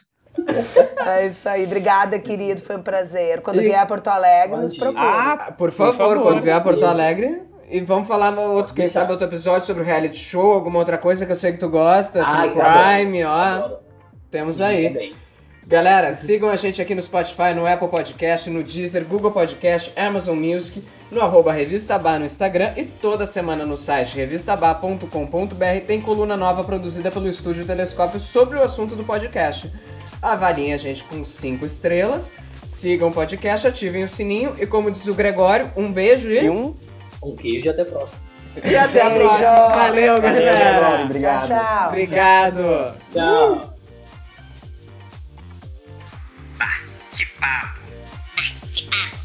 É isso aí. Obrigada, querido. Foi um prazer. Quando e... vier a Porto Alegre, nos procura. Ah, por favor, por favor, quando vier a Porto Alegre. E vamos falar outro, quem sabe, outro episódio sobre o reality show, alguma outra coisa que eu sei que tu gosta. Ah, Prime, ó. Temos aí. Galera, sigam a gente aqui no Spotify, no Apple Podcast, no Deezer, Google Podcast, Amazon Music, no arroba Revista Bar no Instagram e toda semana no site revistabar.com.br tem coluna nova produzida pelo Estúdio Telescópio sobre o assunto do podcast. Avaliem a gente com 5 estrelas, sigam o podcast, ativem o sininho e como diz o Gregório, um beijo e... e um... Um queijo e até a próxima. E até a próxima. Valeu, galera. Obrigado. Tchau, tchau. Obrigado. Tchau. papo. Bate-papo.